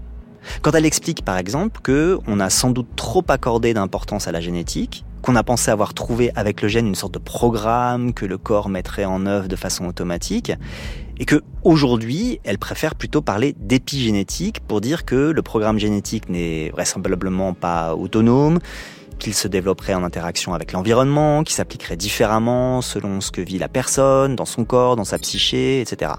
Quand elle explique, par exemple, que on a sans doute trop accordé d'importance à la génétique, qu'on a pensé avoir trouvé avec le gène une sorte de programme que le corps mettrait en œuvre de façon automatique, et que aujourd'hui, elle préfère plutôt parler d'épigénétique pour dire que le programme génétique n'est vraisemblablement pas autonome, qu'il se développerait en interaction avec l'environnement, qu'il s'appliquerait différemment selon ce que vit la personne, dans son corps, dans sa psyché, etc.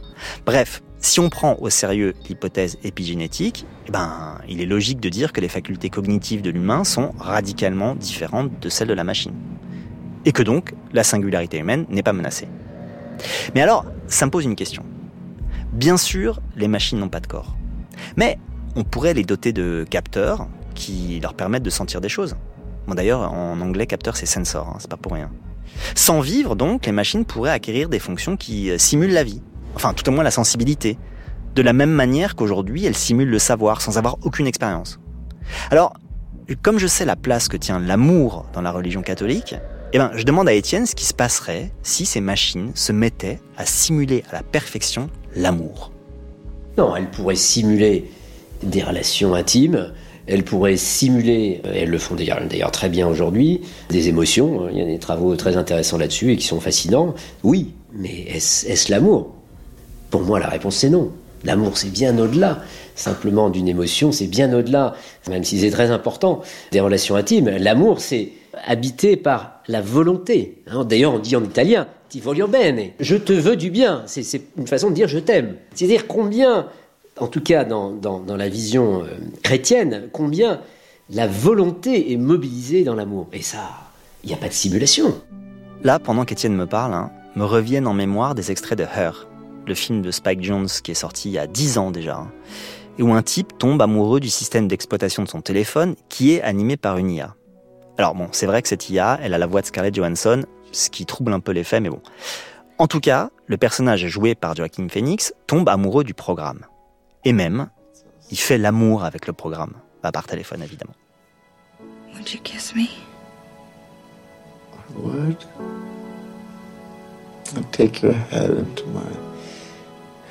Bref, si on prend au sérieux l'hypothèse épigénétique, eh ben, il est logique de dire que les facultés cognitives de l'humain sont radicalement différentes de celles de la machine. Et que donc, la singularité humaine n'est pas menacée. Mais alors, ça me pose une question. Bien sûr, les machines n'ont pas de corps. Mais on pourrait les doter de capteurs qui leur permettent de sentir des choses. Bon, d'ailleurs, en anglais, capteur, c'est sensor, hein, c'est pas pour rien. Sans vivre, donc, les machines pourraient acquérir des fonctions qui euh, simulent la vie, enfin tout au moins la sensibilité, de la même manière qu'aujourd'hui elle simule le savoir sans avoir aucune expérience. Alors, comme je sais la place que tient l'amour dans la religion catholique, eh ben, je demande à Étienne ce qui se passerait si ces machines se mettaient à simuler à la perfection l'amour. Non, elles pourraient simuler des relations intimes, elles pourraient simuler, elles le font d'ailleurs très bien aujourd'hui, des émotions. Il y a des travaux très intéressants là-dessus et qui sont fascinants. Oui, mais est-ce l'amour? Pour moi, la réponse c'est non. L'amour, c'est bien au-delà simplement d'une émotion, c'est bien au-delà, même si c'est très important, des relations intimes. L'amour, c'est habité par la volonté. Hein, d'ailleurs, on dit en italien, ti voglio bene, je te veux du bien. C'est une façon de dire je t'aime. C'est-à-dire combien, en tout cas dans, la vision euh, chrétienne, combien la volonté est mobilisée dans l'amour. Et ça, il n'y a pas de simulation. Là, pendant qu'Étienne me parle, hein, me reviennent en mémoire des extraits de Her, le film de Spike Jones qui est sorti il y a 10 ans déjà, hein, et où un type tombe amoureux du système d'exploitation de son téléphone qui est animé par une IA. Alors bon, c'est vrai que cette IA, elle a la voix de Scarlett Johansson, ce qui trouble un peu les faits, mais bon. En tout cas, le personnage joué par Joaquin Phoenix tombe amoureux du programme. Et même, il fait l'amour avec le programme, pas par téléphone évidemment. Would you kiss me? I would. I'd take your head into my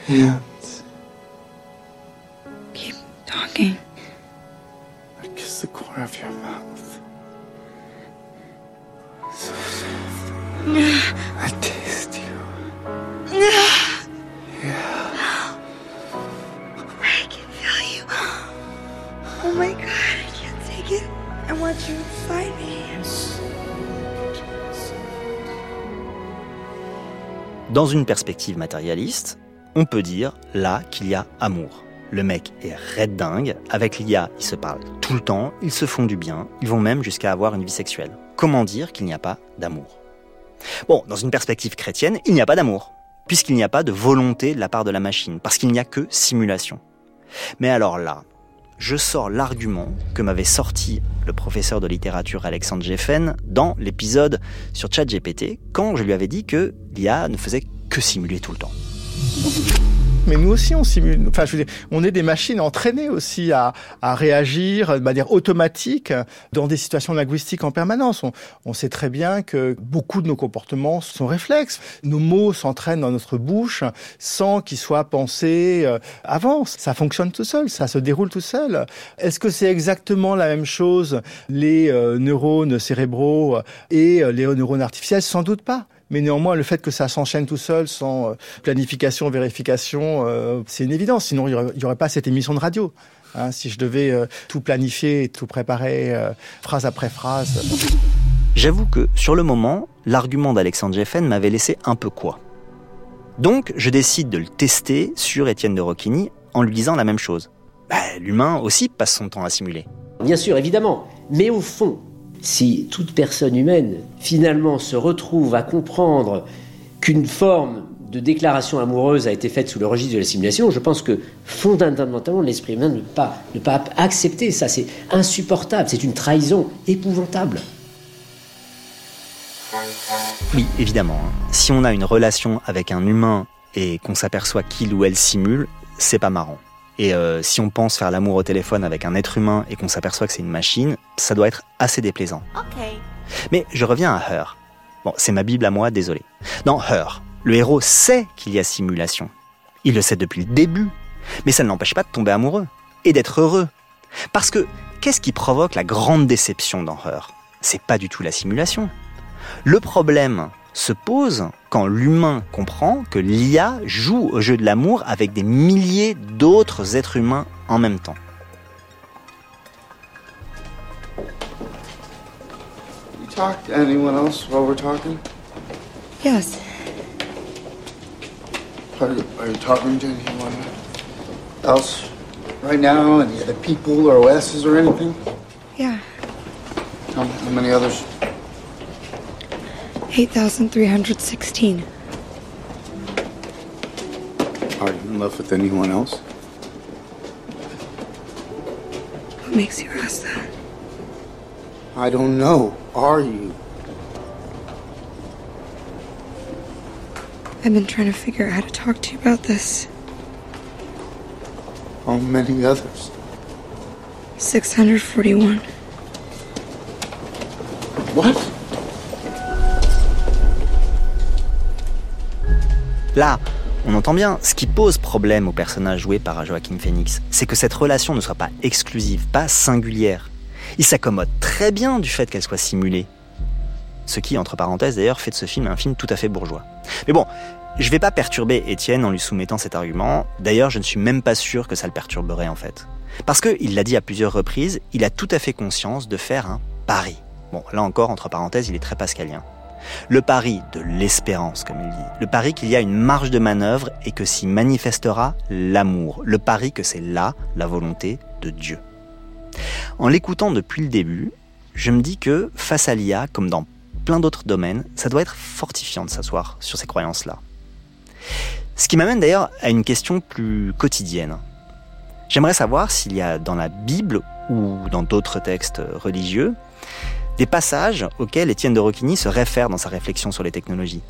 hands. Keep talking. I'd kiss the corner of your mouth. So soft. I'd taste you. I can feel you. Oh my god, I can't take it. I want you inside me. Dans une perspective matérialiste, on peut dire là qu'il y a amour. Le mec est red dingue, avec l'IA, ils se parlent tout le temps, ils se font du bien, ils vont même jusqu'à avoir une vie sexuelle. Comment dire qu'il n'y a pas d'amour? Bon, dans une perspective chrétienne, il n'y a pas d'amour, puisqu'il n'y a pas de volonté de la part de la machine, parce qu'il n'y a que simulation. Mais alors là, je sors l'argument que m'avait sorti le professeur de littérature Alexandre Geffen dans l'épisode sur ChatGPT quand je lui avais dit que l'IA ne faisait que simuler tout le temps. Mais nous aussi, on simule. Enfin, je veux dire, on est des machines entraînées aussi à, réagir de manière automatique dans des situations linguistiques en permanence. On, on sait très bien que beaucoup de nos comportements sont réflexes. Nos mots s'entraînent dans notre bouche sans qu'ils soient pensés euh, avant. Ça fonctionne tout seul, ça se déroule tout seul. Est-ce que c'est exactement la même chose les euh, neurones cérébraux et euh, les neurones artificiels? Sans doute pas. Mais néanmoins, le fait que ça s'enchaîne tout seul, sans euh, planification, vérification, euh, c'est une évidence. Sinon, il n'y aurait, il y aurait pas cette émission de radio. Hein, si je devais euh, tout planifier, tout préparer, euh, phrase après phrase. J'avoue que, sur le moment, l'argument d'Alexandre Geffen m'avait laissé un peu quoi. Donc, je décide de le tester sur Étienne de Roquigny en lui disant la même chose. Bah, L'humain aussi passe son temps à simuler. Bien sûr, évidemment. Mais au fond, si toute personne humaine finalement se retrouve à comprendre qu'une forme de déclaration amoureuse a été faite sous le registre de la simulation, je pense que fondamentalement l'esprit humain ne peut pas, ne pas accepter ça. C'est insupportable, c'est une trahison épouvantable. Oui, évidemment. hein. Si on a une relation avec un humain et qu'on s'aperçoit qu'il ou elle simule, c'est pas marrant. Et euh, si on pense faire l'amour au téléphone avec un être humain et qu'on s'aperçoit que c'est une machine, ça doit être assez déplaisant. Mais je reviens à Her. Bon, c'est ma Bible à moi, désolé. Dans Her, le héros sait qu'il y a simulation. Il le sait depuis le début. Mais ça ne l'empêche pas de tomber amoureux et d'être heureux. Parce que qu'est-ce qui provoque la grande déception dans Her? C'est pas du tout la simulation. Le problème se pose quand l'humain comprend que l'IA joue au jeu de l'amour avec des milliers d'autres êtres humains en même temps. You talk to anyone else while we're talking? Yes. Are you, are you talking to anyone else right now? Any other people or OSs or anything? Yeah. How, how many others? 8,316. Are you in love with anyone else? What makes you ask that? I don't know. Are you? I've been trying to figure out how to talk to you about this. How many others? 641. What? Là, on entend bien, ce qui pose problème au personnage joué par Joaquin Phoenix, c'est que cette relation ne soit pas exclusive, pas singulière. Il s'accommode très bien du fait qu'elle soit simulée. Ce qui, entre parenthèses d'ailleurs, fait de ce film un film tout à fait bourgeois. Mais bon, je vais pas perturber Étienne en lui soumettant cet argument. D'ailleurs, je ne suis même pas sûr que ça le perturberait en fait. Parce que, il l'a dit à plusieurs reprises, il a tout à fait conscience de faire un pari. Bon, là encore, entre parenthèses, il est très pascalien. Le pari de l'espérance, comme il dit. Le pari qu'il y a une marge de manœuvre et que s'y manifestera l'amour. Le pari que c'est là la volonté de Dieu. En l'écoutant depuis le début, je me dis que face à l'IA, comme dans plein d'autres domaines, ça doit être fortifiant de s'asseoir sur ces croyances-là. Ce qui m'amène d'ailleurs à une question plus quotidienne. J'aimerais savoir s'il y a dans la Bible ou dans d'autres textes religieux des passages auxquels Étienne de Roquigny se réfère dans sa réflexion sur les technologies.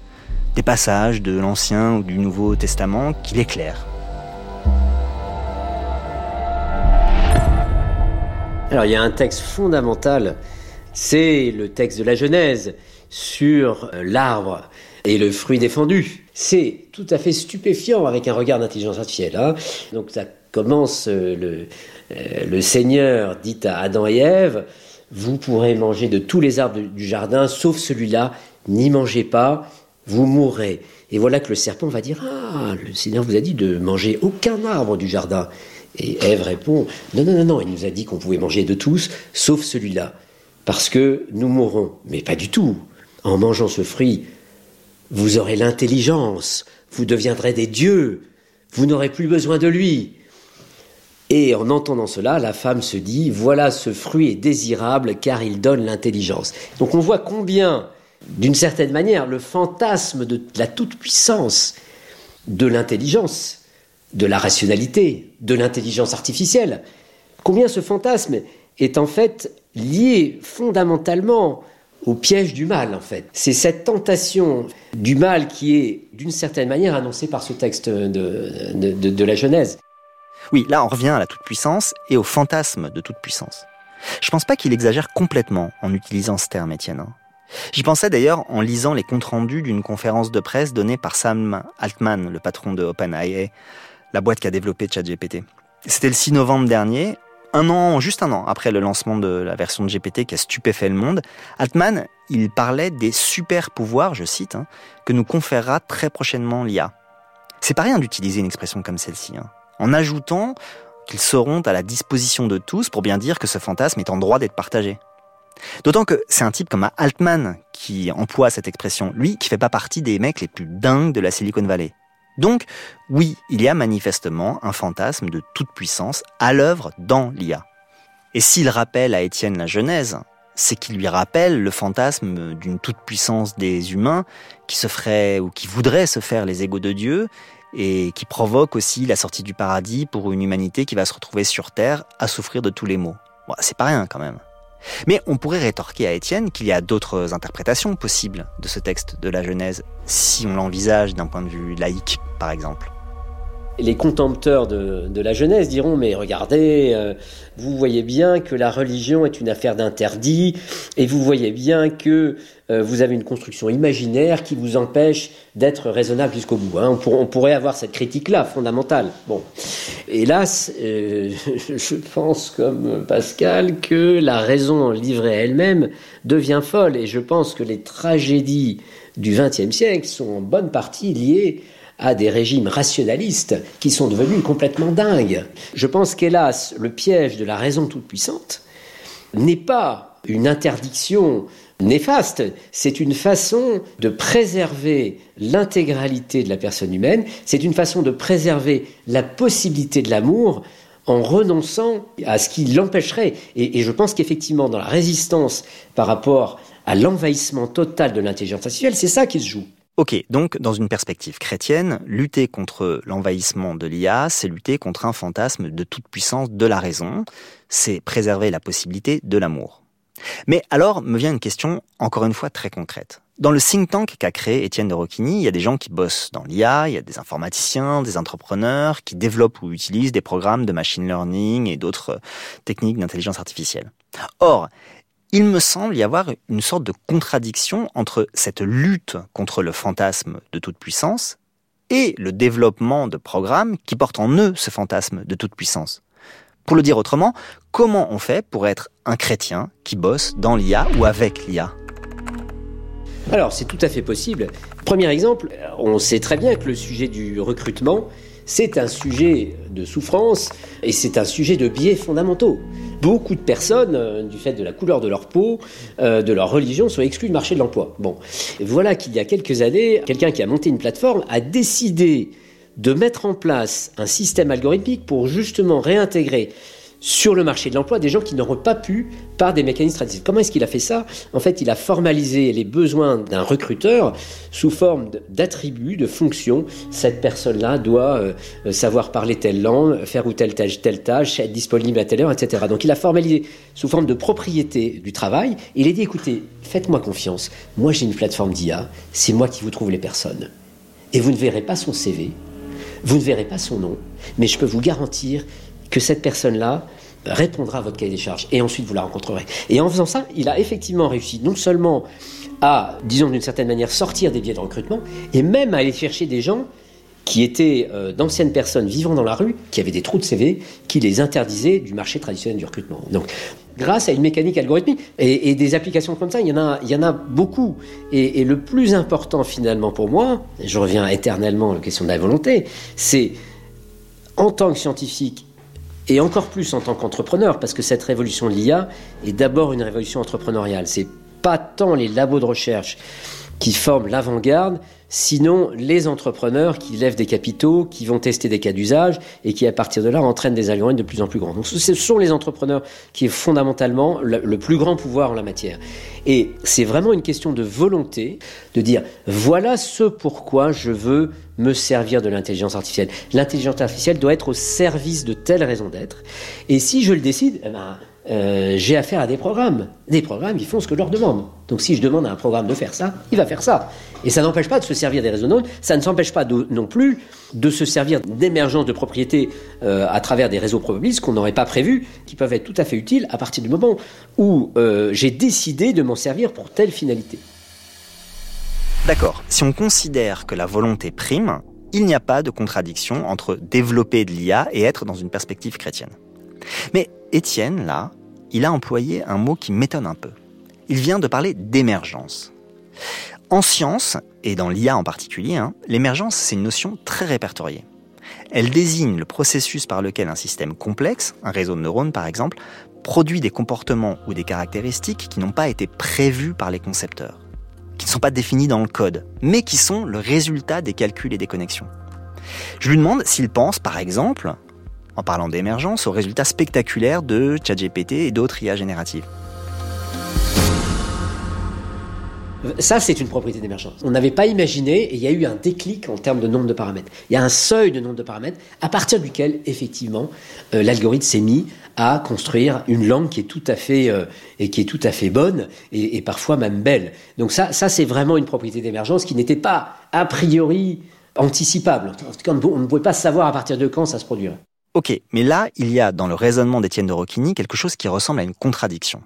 Des passages de l'Ancien ou du Nouveau Testament qui l'éclairent. Alors il y a un texte fondamental c'est le texte de la Genèse sur euh, l'arbre et le fruit défendu. C'est tout à fait stupéfiant avec un regard d'intelligence artificielle. Hein. Donc ça commence, euh, le, euh, le Seigneur dit à Adam et Ève, vous pourrez manger de tous les arbres du jardin, sauf celui-là, n'y mangez pas, vous mourrez. Et voilà que le serpent va dire, ah, le Seigneur vous a dit de manger aucun arbre du jardin. Et Ève répond, non, non, non, non, il nous a dit qu'on pouvait manger de tous, sauf celui-là, parce que nous mourrons. Mais pas du tout. En mangeant ce fruit, vous aurez l'intelligence, vous deviendrez des dieux, vous n'aurez plus besoin de lui. Et en entendant cela, la femme se dit, voilà, ce fruit est désirable car il donne l'intelligence. Donc on voit combien, d'une certaine manière, le fantasme de la toute-puissance, de l'intelligence, de la rationalité, de l'intelligence artificielle, combien ce fantasme est en fait lié fondamentalement au piège du mal, en fait. C'est cette tentation du mal qui est, d'une certaine manière, annoncée par ce texte de, la Genèse. Oui, là on revient à la toute-puissance et au fantasme de toute-puissance. Je pense pas qu'il exagère complètement en utilisant ce terme, Étienne. Hein. J'y pensais d'ailleurs en lisant les comptes rendus d'une conférence de presse donnée par Sam Altman, le patron de OpenAI, la boîte qui a développé ChatGPT. C'était le 6 novembre dernier, un an, juste un an après le lancement de la version de GPT qui a stupéfait le monde. Altman, il parlait des super pouvoirs, je cite, hein, que nous conférera très prochainement l'IA. C'est pas rien d'utiliser une expression comme celle-ci. Hein en ajoutant qu'ils seront à la disposition de tous pour bien dire que ce fantasme est en droit d'être partagé. D'autant que c'est un type comme Altman qui emploie cette expression, lui qui fait pas partie des mecs les plus dingues de la Silicon Valley. Donc, oui, il y a manifestement un fantasme de toute puissance à l'œuvre dans l'IA. Et s'il rappelle à Étienne la Genèse, c'est qu'il lui rappelle le fantasme d'une toute puissance des humains qui se ferait ou qui voudraient se faire les égaux de Dieu et qui provoque aussi la sortie du paradis pour une humanité qui va se retrouver sur Terre à souffrir de tous les maux. C'est pas rien quand même. Mais on pourrait rétorquer à Étienne qu'il y a d'autres interprétations possibles de ce texte de la Genèse, si on l'envisage d'un point de vue laïque, par exemple les contempteurs de, la Genèse diront mais regardez, euh, vous voyez bien que la religion est une affaire d'interdit et vous voyez bien que euh, vous avez une construction imaginaire qui vous empêche d'être raisonnable jusqu'au bout. Hein. On, pourrait avoir cette critique-là fondamentale. Bon, hélas, euh, je pense comme Pascal que la raison livrée à elle-même devient folle et je pense que les tragédies du XXe siècle sont en bonne partie liées à des régimes rationalistes qui sont devenus complètement dingues. Je pense qu'hélas, le piège de la raison toute-puissante n'est pas une interdiction néfaste, c'est une façon de préserver l'intégralité de la personne humaine, c'est une façon de préserver la possibilité de l'amour en renonçant à ce qui l'empêcherait. Et, et, je pense qu'effectivement, dans la résistance par rapport à l'envahissement total de l'intelligence artificielle, c'est ça qui se joue. Ok, donc dans une perspective chrétienne, lutter contre l'envahissement de l'IA, c'est lutter contre un fantasme de toute puissance de la raison, c'est préserver la possibilité de l'amour. Mais alors me vient une question encore une fois très concrète. Dans le think tank qu'a créé Étienne de Rocchini, il y a des gens qui bossent dans l'IA, il y a des informaticiens, des entrepreneurs qui développent ou utilisent des programmes de machine learning et d'autres techniques d'intelligence artificielle. Or, il me semble y avoir une sorte de contradiction entre cette lutte contre le fantasme de toute puissance et le développement de programmes qui portent en eux ce fantasme de toute puissance. Pour le dire autrement, comment on fait pour être un chrétien qui bosse dans l'IA ou avec l'IA Alors, c'est tout à fait possible. Premier exemple, on sait très bien que le sujet du recrutement, c'est un sujet de souffrance et c'est un sujet de biais fondamentaux beaucoup de personnes, euh, du fait de la couleur de leur peau, euh, de leur religion, sont exclues du marché de l'emploi. Bon, voilà qu'il y a quelques années, quelqu'un qui a monté une plateforme a décidé de mettre en place un système algorithmique pour justement réintégrer sur le marché de l'emploi des gens qui n'auraient pas pu par des mécanismes traditionnels. Comment est-ce qu'il a fait ça? En fait, il a formalisé les besoins d'un recruteur sous forme d'attributs, de fonctions. Cette personne-là doit euh, savoir parler telle langue, faire ou telle tâche, telle tâche, être disponible à telle heure, etc. Donc il a formalisé sous forme de propriété du travail. il a dit, écoutez, faites-moi confiance. Moi, j'ai une plateforme d'IA. C'est moi qui vous trouve les personnes. Et vous ne verrez pas son CV. Vous ne verrez pas son nom. Mais je peux vous garantir que cette personne-là répondra à votre cahier des charges et ensuite vous la rencontrerez. Et en faisant ça, il a effectivement réussi non seulement à, disons d'une certaine manière, sortir des biais de recrutement et même à aller chercher des gens qui étaient euh, d'anciennes personnes vivant dans la rue, qui avaient des trous de CV, qui les interdisaient du marché traditionnel du recrutement. Donc, grâce à une mécanique algorithmique et, des applications comme ça, il y en a, beaucoup. Et, le plus important finalement pour moi, je reviens éternellement à la question de la volonté, c'est en tant que scientifique et encore plus en tant qu'entrepreneur, parce que cette révolution de l'IA est d'abord une révolution entrepreneuriale. C'est pas tant les labos de recherche qui forment l'avant-garde, sinon les entrepreneurs qui lèvent des capitaux, qui vont tester des cas d'usage et qui à partir de là entraînent des algorithmes de plus en plus grands. Donc ce sont les entrepreneurs qui ont fondamentalement le, plus grand pouvoir en la matière. Et c'est vraiment une question de volonté, de dire voilà ce pourquoi je veux me servir de l'intelligence artificielle. L'intelligence artificielle doit être au service de telle raison d'être. Et si je le décide, eh ben, euh, j'ai affaire à des programmes. Des programmes, ils font ce que je leur demande. Donc si je demande à un programme de faire ça, il va faire ça. Et ça n'empêche pas de se servir des réseaux neutres, ça ne s'empêche pas non plus de se servir d'émergence de propriété euh, à travers des réseaux probabilistes qu'on n'aurait pas prévus, qui peuvent être tout à fait utiles à partir du moment où euh, j'ai décidé de m'en servir pour telle finalité. D'accord, si on considère que la volonté prime, il n'y a pas de contradiction entre développer de l'IA et être dans une perspective chrétienne. Mais Étienne, là, il a employé un mot qui m'étonne un peu. Il vient de parler d'émergence. En science, et dans l'IA en particulier, hein, l'émergence, c'est une notion très répertoriée. Elle désigne le processus par lequel un système complexe, un réseau de neurones par exemple, produit des comportements ou des caractéristiques qui n'ont pas été prévus par les concepteurs, qui ne sont pas définis dans le code, mais qui sont le résultat des calculs et des connexions. Je lui demande s'il pense, par exemple, en parlant d'émergence, aux résultats spectaculaires de ChatGPT et d'autres IA génératives. Ça, c'est une propriété d'émergence. On n'avait pas imaginé, et il y a eu un déclic en termes de nombre de paramètres. Il y a un seuil de nombre de paramètres à partir duquel, effectivement, euh, l'algorithme s'est mis à construire une langue qui est tout à fait euh, et qui est tout à fait bonne et, parfois même belle. Donc ça, ça c'est vraiment une propriété d'émergence qui n'était pas a priori anticipable. En tout cas, on ne pouvait pas savoir à partir de quand ça se produirait. Ok, mais là, il y a dans le raisonnement d'Étienne de Roquigny quelque chose qui ressemble à une contradiction.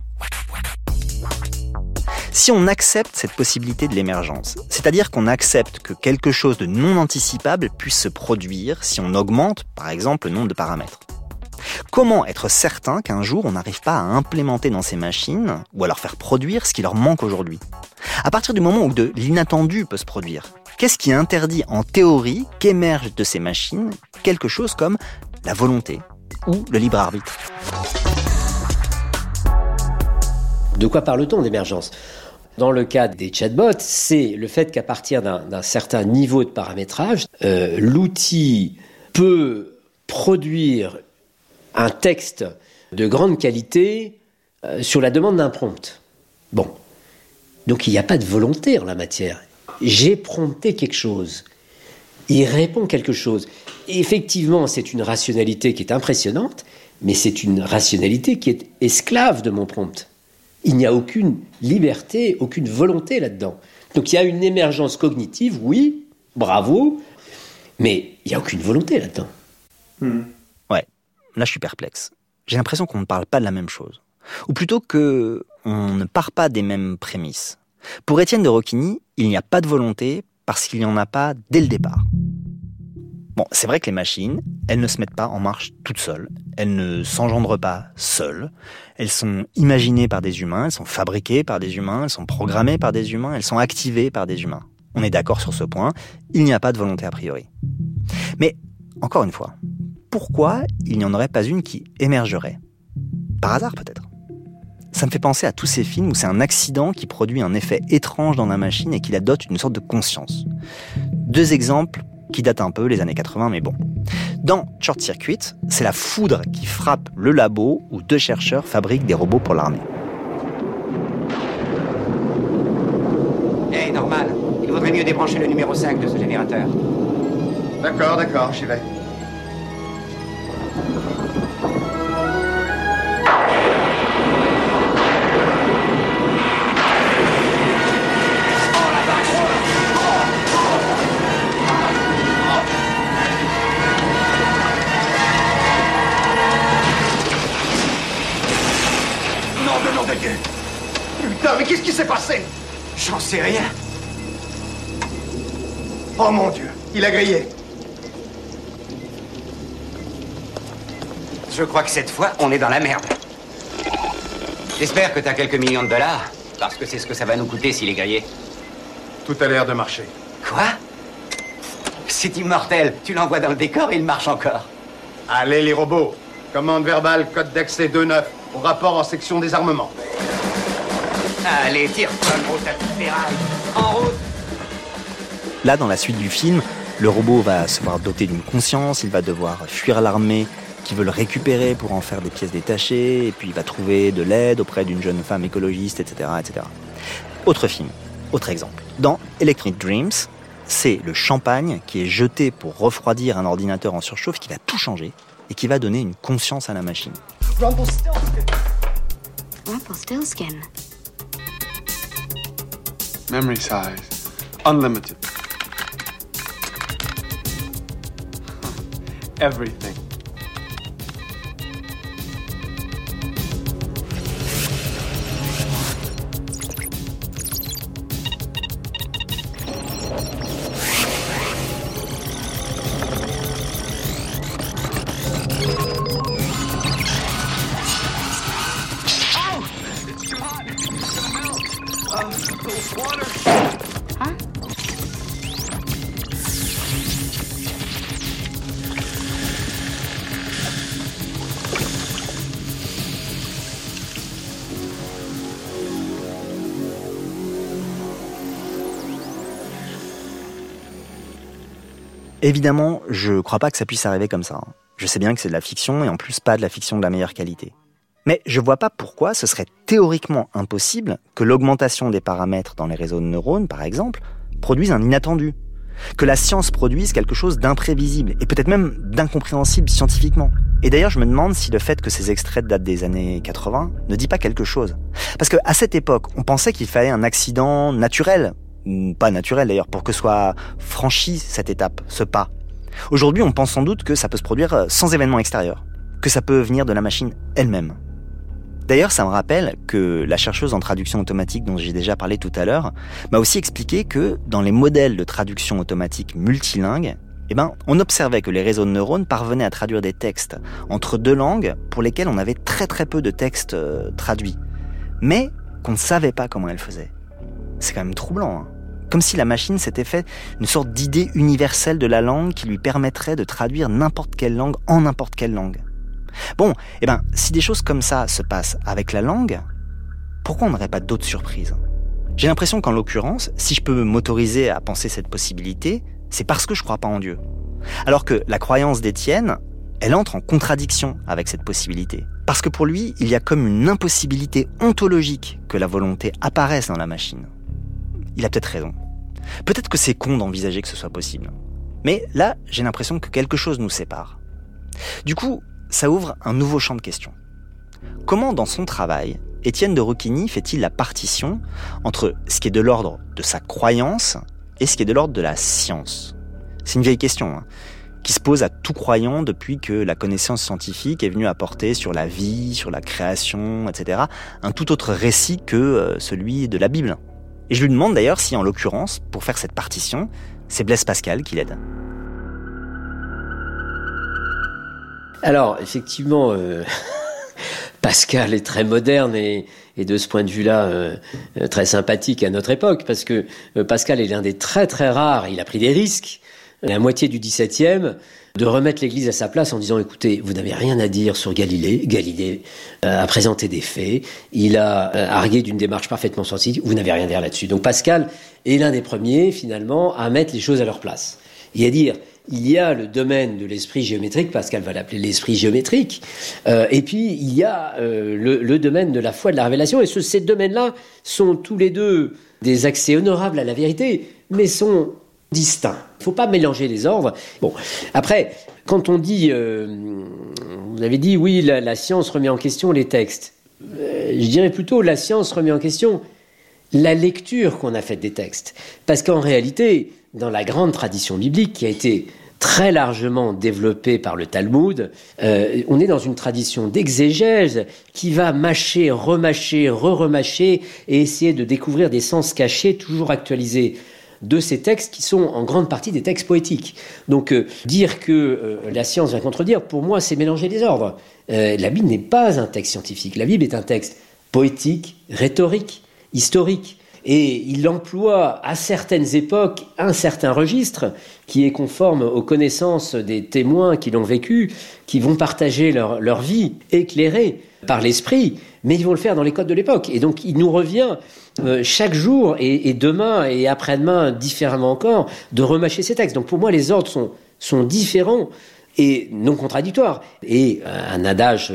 Si on accepte cette possibilité de l'émergence, c'est-à-dire qu'on accepte que quelque chose de non anticipable puisse se produire si on augmente, par exemple, le nombre de paramètres. Comment être certain qu'un jour on n'arrive pas à implémenter dans ces machines ou à leur faire produire ce qui leur manque aujourd'hui? À partir du moment où de l'inattendu peut se produire, qu'est-ce qui interdit en théorie qu'émerge de ces machines quelque chose comme la volonté ou le libre arbitre De quoi parle-t-on d'émergence Dans le cas des chatbots, c'est le fait qu'à partir d'un certain niveau de paramétrage, euh, l'outil peut produire un texte de grande qualité euh, sur la demande d'un prompt. Bon. Donc il n'y a pas de volonté en la matière. J'ai prompté quelque chose. Il répond quelque chose. Effectivement, c'est une rationalité qui est impressionnante, mais c'est une rationalité qui est esclave de mon prompt. Il n'y a aucune liberté, aucune volonté là-dedans. Donc il y a une émergence cognitive, oui, bravo, mais il n'y a aucune volonté là-dedans. Ouais, là je suis perplexe. J'ai l'impression qu'on ne parle pas de la même chose. Ou plutôt que on ne part pas des mêmes prémices. Pour Étienne de Roquigny, il n'y a pas de volonté parce qu'il n'y en a pas dès le départ. Bon, c'est vrai que les machines, elles ne se mettent pas en marche toutes seules. Elles ne s'engendrent pas seules. Elles sont imaginées par des humains, elles sont fabriquées par des humains, elles sont programmées par des humains, elles sont activées par des humains. On est d'accord sur ce point, il n'y a pas de volonté a priori. Mais, encore une fois, pourquoi il n'y en aurait pas une qui émergerait? Par hasard peut-être. Ça me fait penser à tous ces films où c'est un accident qui produit un effet étrange dans la machine et qui la dote d'une sorte de conscience. Deux exemples qui datent un peu les années 80, mais bon. Dans Short Circuit, c'est la foudre qui frappe le labo où deux chercheurs fabriquent des robots pour l'armée. Eh, normal. Il vaudrait mieux débrancher le numéro 5 de ce générateur. D'accord, d'accord, j'y vais. Mais qu'est-ce qui s'est passé? J'en sais rien. Oh mon Dieu, il a grillé. Je crois que cette fois, on est dans la merde. J'espère que t'as quelques millions de dollars, parce que c'est ce que ça va nous coûter s'il est grillé. Tout a l'air de marcher. Quoi? C'est immortel. Tu l'envoies dans le décor et il marche encore. Allez les robots. Commande verbale, code d'accès 2.9. Au rapport en section des armements. Allez, tire-toi, gros tapis de ferraille. En route Là, dans la suite du film, le robot va se voir doté d'une conscience, il va devoir fuir l'armée qui veut le récupérer pour en faire des pièces détachées, et puis il va trouver de l'aide auprès d'une jeune femme écologiste, etc., etc. Autre film, autre exemple. Dans Electric Dreams, c'est le champagne qui est jeté pour refroidir un ordinateur en surchauffe qui va tout changer et qui va donner une conscience à la machine. Rumpelstiltskin. Memory size. Unlimited. Everything. Évidemment, je crois pas que ça puisse arriver comme ça. hein. Je sais bien que c'est de la fiction et en plus pas de la fiction de la meilleure qualité. Mais je vois pas pourquoi ce serait théoriquement impossible que l'augmentation des paramètres dans les réseaux de neurones, par exemple, produise un inattendu. Que la science produise quelque chose d'imprévisible et peut-être même d'incompréhensible scientifiquement. Et d'ailleurs, je me demande si le fait que ces extraits datent des années 80 ne dit pas quelque chose. Parce qu'à cette époque, on pensait qu'il fallait un accident naturel, pas naturel d'ailleurs, pour que soit franchi cette étape, ce pas. Aujourd'hui, on pense sans doute que ça peut se produire euh, sans événement extérieur, que ça peut venir de la machine elle-même. D'ailleurs, ça me rappelle que la chercheuse en traduction automatique dont j'ai déjà parlé tout à l'heure m'a aussi expliqué que dans les modèles de traduction automatique multilingue, eh ben, on observait que les réseaux de neurones parvenaient à traduire des textes entre deux langues pour lesquelles on avait très très peu de textes euh, traduits, mais qu'on ne savait pas comment elles faisaient. C'est quand même troublant. hein. Comme si la machine s'était fait une sorte d'idée universelle de la langue qui lui permettrait de traduire n'importe quelle langue en n'importe quelle langue. Bon, eh ben, si des choses comme ça se passent avec la langue, pourquoi on n'aurait pas d'autres surprises? J'ai l'impression qu'en l'occurrence, si je peux m'autoriser à penser cette possibilité, c'est parce que je crois pas en Dieu. Alors que la croyance d'Étienne, elle entre en contradiction avec cette possibilité. Parce que pour lui, il y a comme une impossibilité ontologique que la volonté apparaisse dans la machine. Il a peut-être raison. Peut-être que c'est con d'envisager que ce soit possible. Mais là, j'ai l'impression que quelque chose nous sépare. Du coup, ça ouvre un nouveau champ de questions. Comment, dans son travail, Étienne de Roquigny fait-il la partition entre ce qui est de l'ordre de sa croyance et ce qui est de l'ordre de la science? C'est une vieille question, hein, qui se pose à tout croyant depuis que la connaissance scientifique est venue apporter sur la vie, sur la création, etc., un tout autre récit que euh, celui de la Bible. Et je lui demande d'ailleurs si, en l'occurrence, pour faire cette partition, c'est Blaise Pascal qui l'aide. Alors, effectivement, euh, Pascal est très moderne et, de ce point de vue-là euh, très sympathique à notre époque, parce que euh, Pascal est l'un des très très rares, il a pris des risques, la moitié du XVIIe, de remettre l'Église à sa place en disant, écoutez, vous n'avez rien à dire sur Galilée, Galilée euh, a présenté des faits, il a euh, argué d'une démarche parfaitement scientifique, vous n'avez rien à dire là-dessus. Donc Pascal est l'un des premiers, finalement, à mettre les choses à leur place. Et à dire, il y a le domaine de l'esprit géométrique, Pascal va l'appeler l'esprit géométrique, euh, et puis il y a euh, le, le domaine de la foi, de la révélation, et ce, ces domaines-là sont tous les deux des accès honorables à la vérité, mais sont distincts. Il ne faut pas mélanger les ordres. Bon, après, quand on dit, euh, vous avez dit, oui, la, science remet en question les textes, Euh, je dirais plutôt la science remet en question la lecture qu'on a faite des textes. Parce qu'en réalité, dans la grande tradition biblique qui a été très largement développée par le Talmud. Euh, on est dans une tradition d'exégèse qui va mâcher, remâcher, re-remâcher et essayer de découvrir des sens cachés toujours actualisés de ces textes qui sont en grande partie des textes poétiques. Donc euh, dire que euh, la science va contredire, pour moi, c'est mélanger les ordres. la Bible n'est pas un texte scientifique, la Bible est un texte poétique, rhétorique, historique. Et il emploie à certaines époques un certain registre qui est conforme aux connaissances des témoins qui l'ont vécu, qui vont partager leur, leur vie éclairée par l'esprit, mais ils vont le faire dans les codes de l'époque. Et donc il nous revient euh, chaque jour et, demain et après-demain différemment encore de remâcher ces textes. Donc pour moi les ordres sont, différents et non contradictoires. Et euh, un adage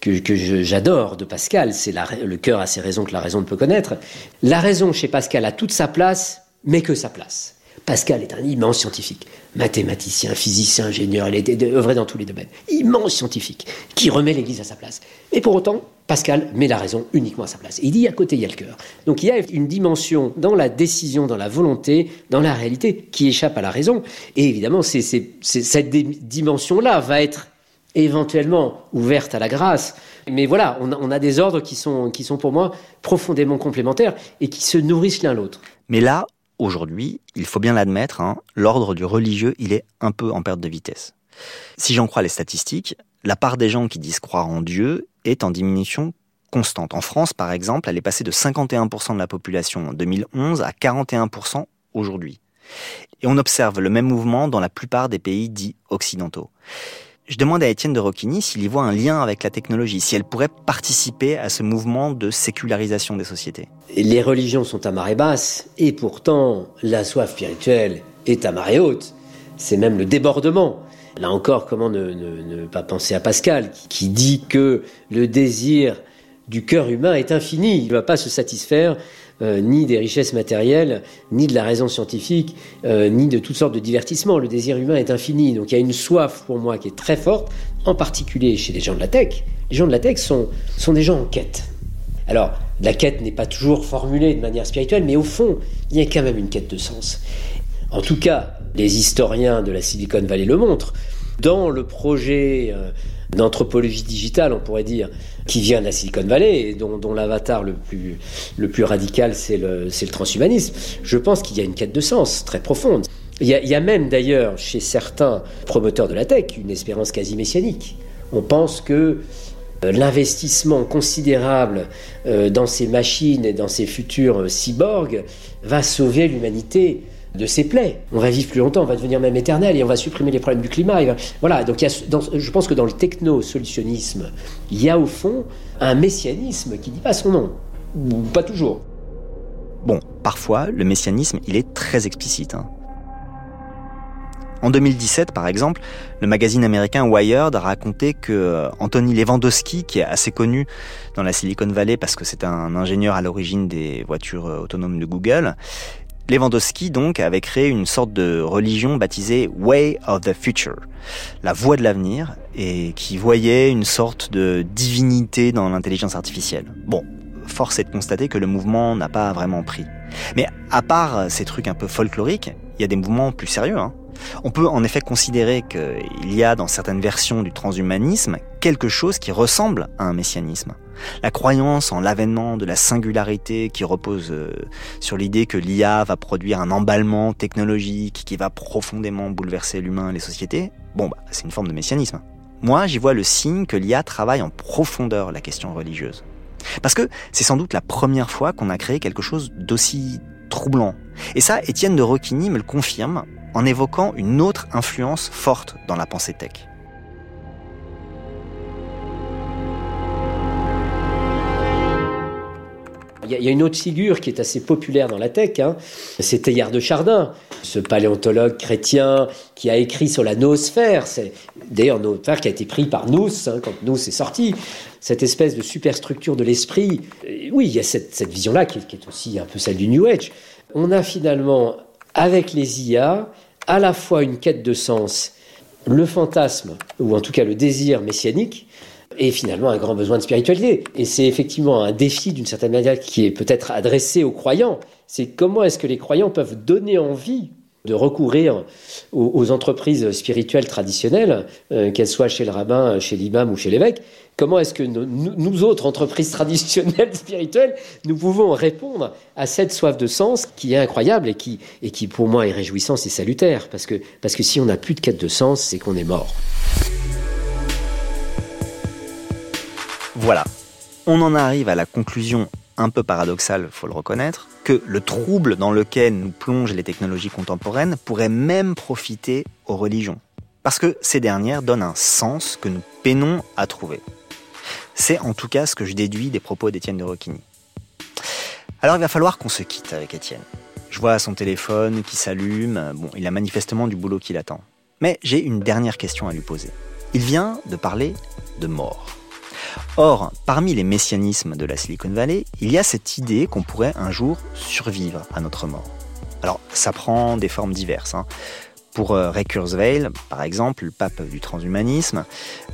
que, que j'adore de Pascal, c'est le cœur a ses raisons que la raison ne peut connaître. La raison chez Pascal a toute sa place, mais que sa place. Pascal est un immense scientifique, mathématicien, physicien, ingénieur, il a été œuvré dans tous les domaines. Immense scientifique, qui remet l'Église à sa place. Et pour autant, Pascal met la raison uniquement à sa place. il dit à côté, il y a le cœur. Donc il y a une dimension dans la décision, dans la volonté, dans la réalité, qui échappe à la raison. Et évidemment, c'est, cette dimension-là va être éventuellement ouverte à la grâce. Mais voilà, on a, des ordres qui sont, qui sont pour moi profondément complémentaires et qui se nourrissent l'un l'autre. Mais là, aujourd'hui, il faut bien l'admettre, hein, l'ordre du religieux, il est un peu en perte de vitesse. Si j'en crois les statistiques, la part des gens qui disent croire en Dieu est en diminution constante. En France, par exemple, elle est passée de 51% de la population en 2011 à 41% aujourd'hui. Et on observe le même mouvement dans la plupart des pays dits occidentaux. Je demande à Étienne de Rocchini s'il y voit un lien avec la technologie, si elle pourrait participer à ce mouvement de sécularisation des sociétés. Les religions sont à marée basse, et pourtant la soif spirituelle est à marée haute. C'est même le débordement. Là encore, comment ne, pas penser à Pascal, qui dit que le désir du cœur humain est infini. Il ne va pas se satisfaire euh, ni des richesses matérielles, ni de la raison scientifique, euh, ni de toutes sortes de divertissements. Le désir humain est infini. Donc il y a une soif pour moi qui est très forte, en particulier chez les gens de la tech. Les gens de la tech sont, sont des gens en quête. Alors, la quête n'est pas toujours formulée de manière spirituelle, mais au fond, il y a quand même une quête de sens. En tout cas, les historiens de la Silicon Valley le montrent. Dans le projet euh, d'anthropologie digitale, on pourrait dire, qui vient de la Silicon Valley et dont, l'avatar le plus, le plus radical, c'est le, transhumanisme, je pense qu'il y a une quête de sens très profonde. Il y a, il y a même d'ailleurs chez certains promoteurs de la tech une espérance quasi messianique. On pense que euh, l'investissement considérable euh, dans ces machines et dans ces futurs cyborgs va sauver l'humanité de ses plaies. On va vivre plus longtemps, on va devenir même éternel et on va supprimer les problèmes du climat. Voilà, donc je pense que dans le techno-solutionnisme, il y a au fond un messianisme qui dit pas son nom. Ou pas toujours. Bon, parfois, le messianisme, il est très explicite. Hein. En 2017, par exemple, le magazine américain Wired a raconté que euh, Anthony Lewandowski, qui est assez connu dans la Silicon Valley parce que c'est un ingénieur à l'origine des voitures euh, autonomes de Google, Lewandowski donc avait créé une sorte de religion baptisée Way of the Future, la voie de l'avenir, et qui voyait une sorte de divinité dans l'intelligence artificielle. Bon, force est de constater que le mouvement n'a pas vraiment pris. Mais à part ces trucs un peu folkloriques, il y a des mouvements plus sérieux. Hein. On peut en effet considérer qu'il y a dans certaines versions du transhumanisme quelque chose qui ressemble à un messianisme. La croyance en l'avènement de la singularité qui repose euh, sur l'idée que l'IA va produire un emballement technologique qui va profondément bouleverser l'humain et les sociétés, bon, bah, c'est une forme de messianisme. Moi, j'y vois le signe que l'IA travaille en profondeur la question religieuse. Parce que c'est sans doute la première fois qu'on a créé quelque chose d'aussi troublant. Et ça, Étienne de Roquigny me le confirme en évoquant une autre influence forte dans la pensée tech. Il y a une autre figure qui est assez populaire dans la tech, hein. c'est Teilhard de Chardin, ce paléontologue chrétien qui a écrit sur la noosphère. C'est d'ailleurs noosphère qui a été pris par Nous hein, quand Nous est sorti. Cette espèce de superstructure de l'esprit. Oui, il y a cette, vision-là qui, qui, est aussi un peu celle du New Age. On a finalement, avec les IA, à la fois une quête de sens, le fantasme, ou en tout cas le désir messianique, et finalement un grand besoin de spiritualité. Et c'est effectivement un défi d'une certaine manière qui est peut-être adressé aux croyants. C'est comment est-ce que les croyants peuvent donner envie de recourir aux, entreprises spirituelles traditionnelles, euh, qu'elles soient chez le rabbin, chez l'imam ou chez l'évêque, comment est-ce que nous, autres entreprises traditionnelles spirituelles, nous pouvons répondre à cette soif de sens qui est incroyable et qui, et qui pour moi est réjouissante et salutaire, parce que, parce que si on n'a plus de quête de sens, c'est qu'on est mort. Voilà, on en arrive à la conclusion un peu paradoxale, faut le reconnaître, que le trouble dans lequel nous plongent les technologies contemporaines pourrait même profiter aux religions. Parce que ces dernières donnent un sens que nous peinons à trouver. C'est en tout cas ce que je déduis des propos d'Étienne de Roquigny. Alors il va falloir qu'on se quitte avec Étienne. Je vois son téléphone qui s'allume, bon, il a manifestement du boulot qui l'attend. Mais j'ai une dernière question à lui poser. Il vient de parler de mort. Or, parmi les messianismes de la Silicon Valley, il y a cette idée qu'on pourrait un jour survivre à notre mort. Alors, ça prend des formes diverses. Hein. Pour euh, Ray Kurzweil, par exemple, le pape du transhumanisme,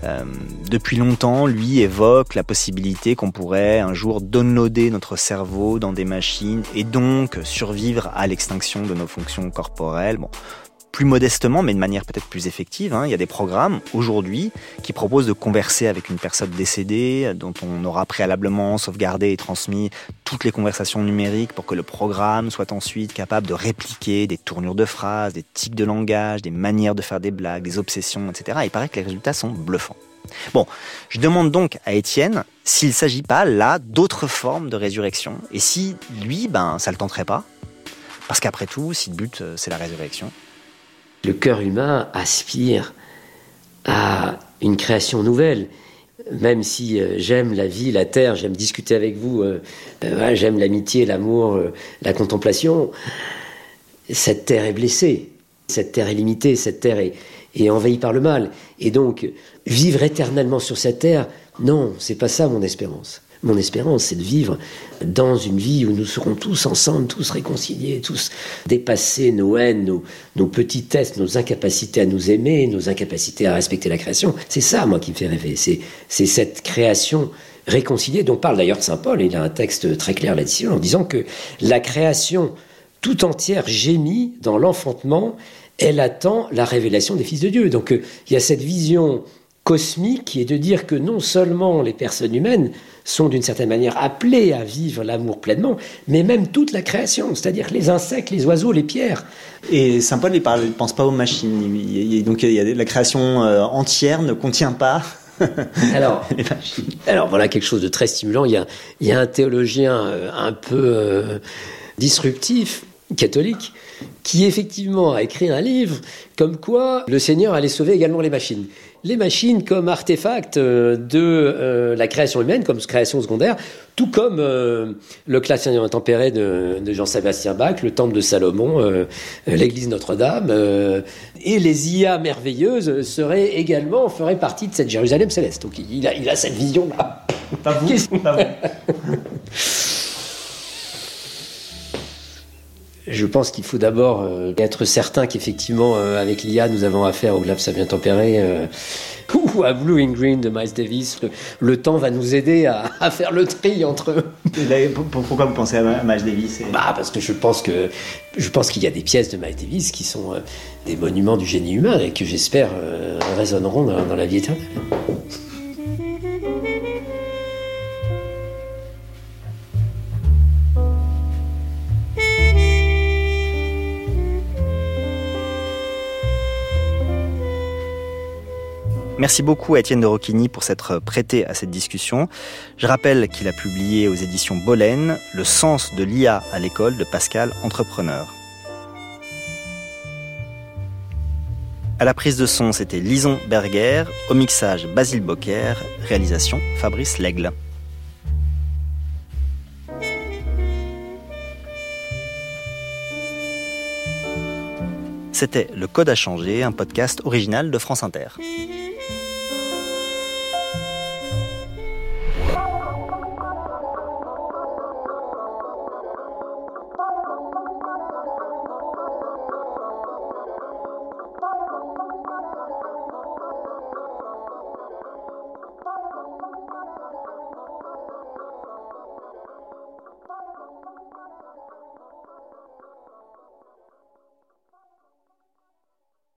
euh, depuis longtemps, lui évoque la possibilité qu'on pourrait un jour downloader notre cerveau dans des machines et donc survivre à l'extinction de nos fonctions corporelles. Plus modestement, mais de manière peut-être plus effective. Hein. Il y a des programmes aujourd'hui qui proposent de converser avec une personne décédée, dont on aura préalablement sauvegardé et transmis toutes les conversations numériques pour que le programme soit ensuite capable de répliquer des tournures de phrases, des tics de langage, des manières de faire des blagues, des obsessions, etc. il paraît que les résultats sont bluffants. Bon, je demande donc à Étienne s'il ne s'agit pas là d'autres formes de résurrection et si lui, ben, ça le tenterait pas? Parce qu'après tout, si le but euh, c'est la résurrection, le cœur humain aspire à une création nouvelle. Même si euh, j'aime la vie, la terre, j'aime discuter avec vous, euh, euh, j'aime l'amitié, l'amour, la contemplation, cette terre est blessée, cette terre est limitée, cette terre est, est envahie par le mal. Et donc, vivre éternellement sur cette terre, non, c'est pas ça mon espérance. Mon espérance, c'est de vivre dans une vie où nous serons tous ensemble, tous réconciliés, tous dépasser nos haines, nos, nos petitesses, nos incapacités à nous aimer, nos incapacités à respecter la création. C'est ça, moi, qui me fait rêver. C'est, cette création réconciliée dont parle d'ailleurs Saint Paul. Il a un texte très clair là-dessus en disant que la création tout entière gémit dans l'enfantement. Elle attend la révélation des fils de Dieu. Donc euh, il y a cette vision cosmique qui est de dire que non seulement les personnes humaines sont d'une certaine manière appelés à vivre l'amour pleinement, mais même toute la création, c'est-à-dire les insectes, les oiseaux, les pierres. Et Saint Paul, il ne pense pas aux machines. donc il y a, la création euh, entière ne contient pas alors, alors voilà quelque chose de très stimulant. Il y a, il y a un théologien euh, un peu euh, disruptif, catholique, qui effectivement a écrit un livre comme quoi le Seigneur allait sauver également les machines les machines comme artefacts euh, de euh, la création humaine, comme création secondaire, tout comme euh, le classement tempéré de, de Jean-Sébastien Bach, le temple de Salomon, l'église Notre-Dame, et les IA merveilleuses seraient également, feraient partie de cette Jérusalem céleste. Donc il a, il a cette vision-là. Pas vous, Je pense qu'il faut d'abord euh, être certain qu'effectivement, euh, avec l'IA, nous avons affaire au glaive bien tempéré euh, ou à Blue and Green de Miles Davis. Le, temps va nous aider à, faire le tri entre eux. Pourquoi vous pensez à Miles Davis bah, Parce que je pense que je pense qu'il y a des pièces de Miles Davis qui sont des monuments du génie humain et que j'espère résonneront dans la vie éternelle. Merci beaucoup à Étienne de Rocchini pour s'être prêté à cette discussion. Je rappelle qu'il a publié aux éditions Bolène Le sens de l'IA à l'école de Pascal Entrepreneur. À la prise de son, c'était Lison Berger, au mixage Basile Bocquer, réalisation Fabrice Lègle. C'était Le Code à changer, un podcast original de France Inter.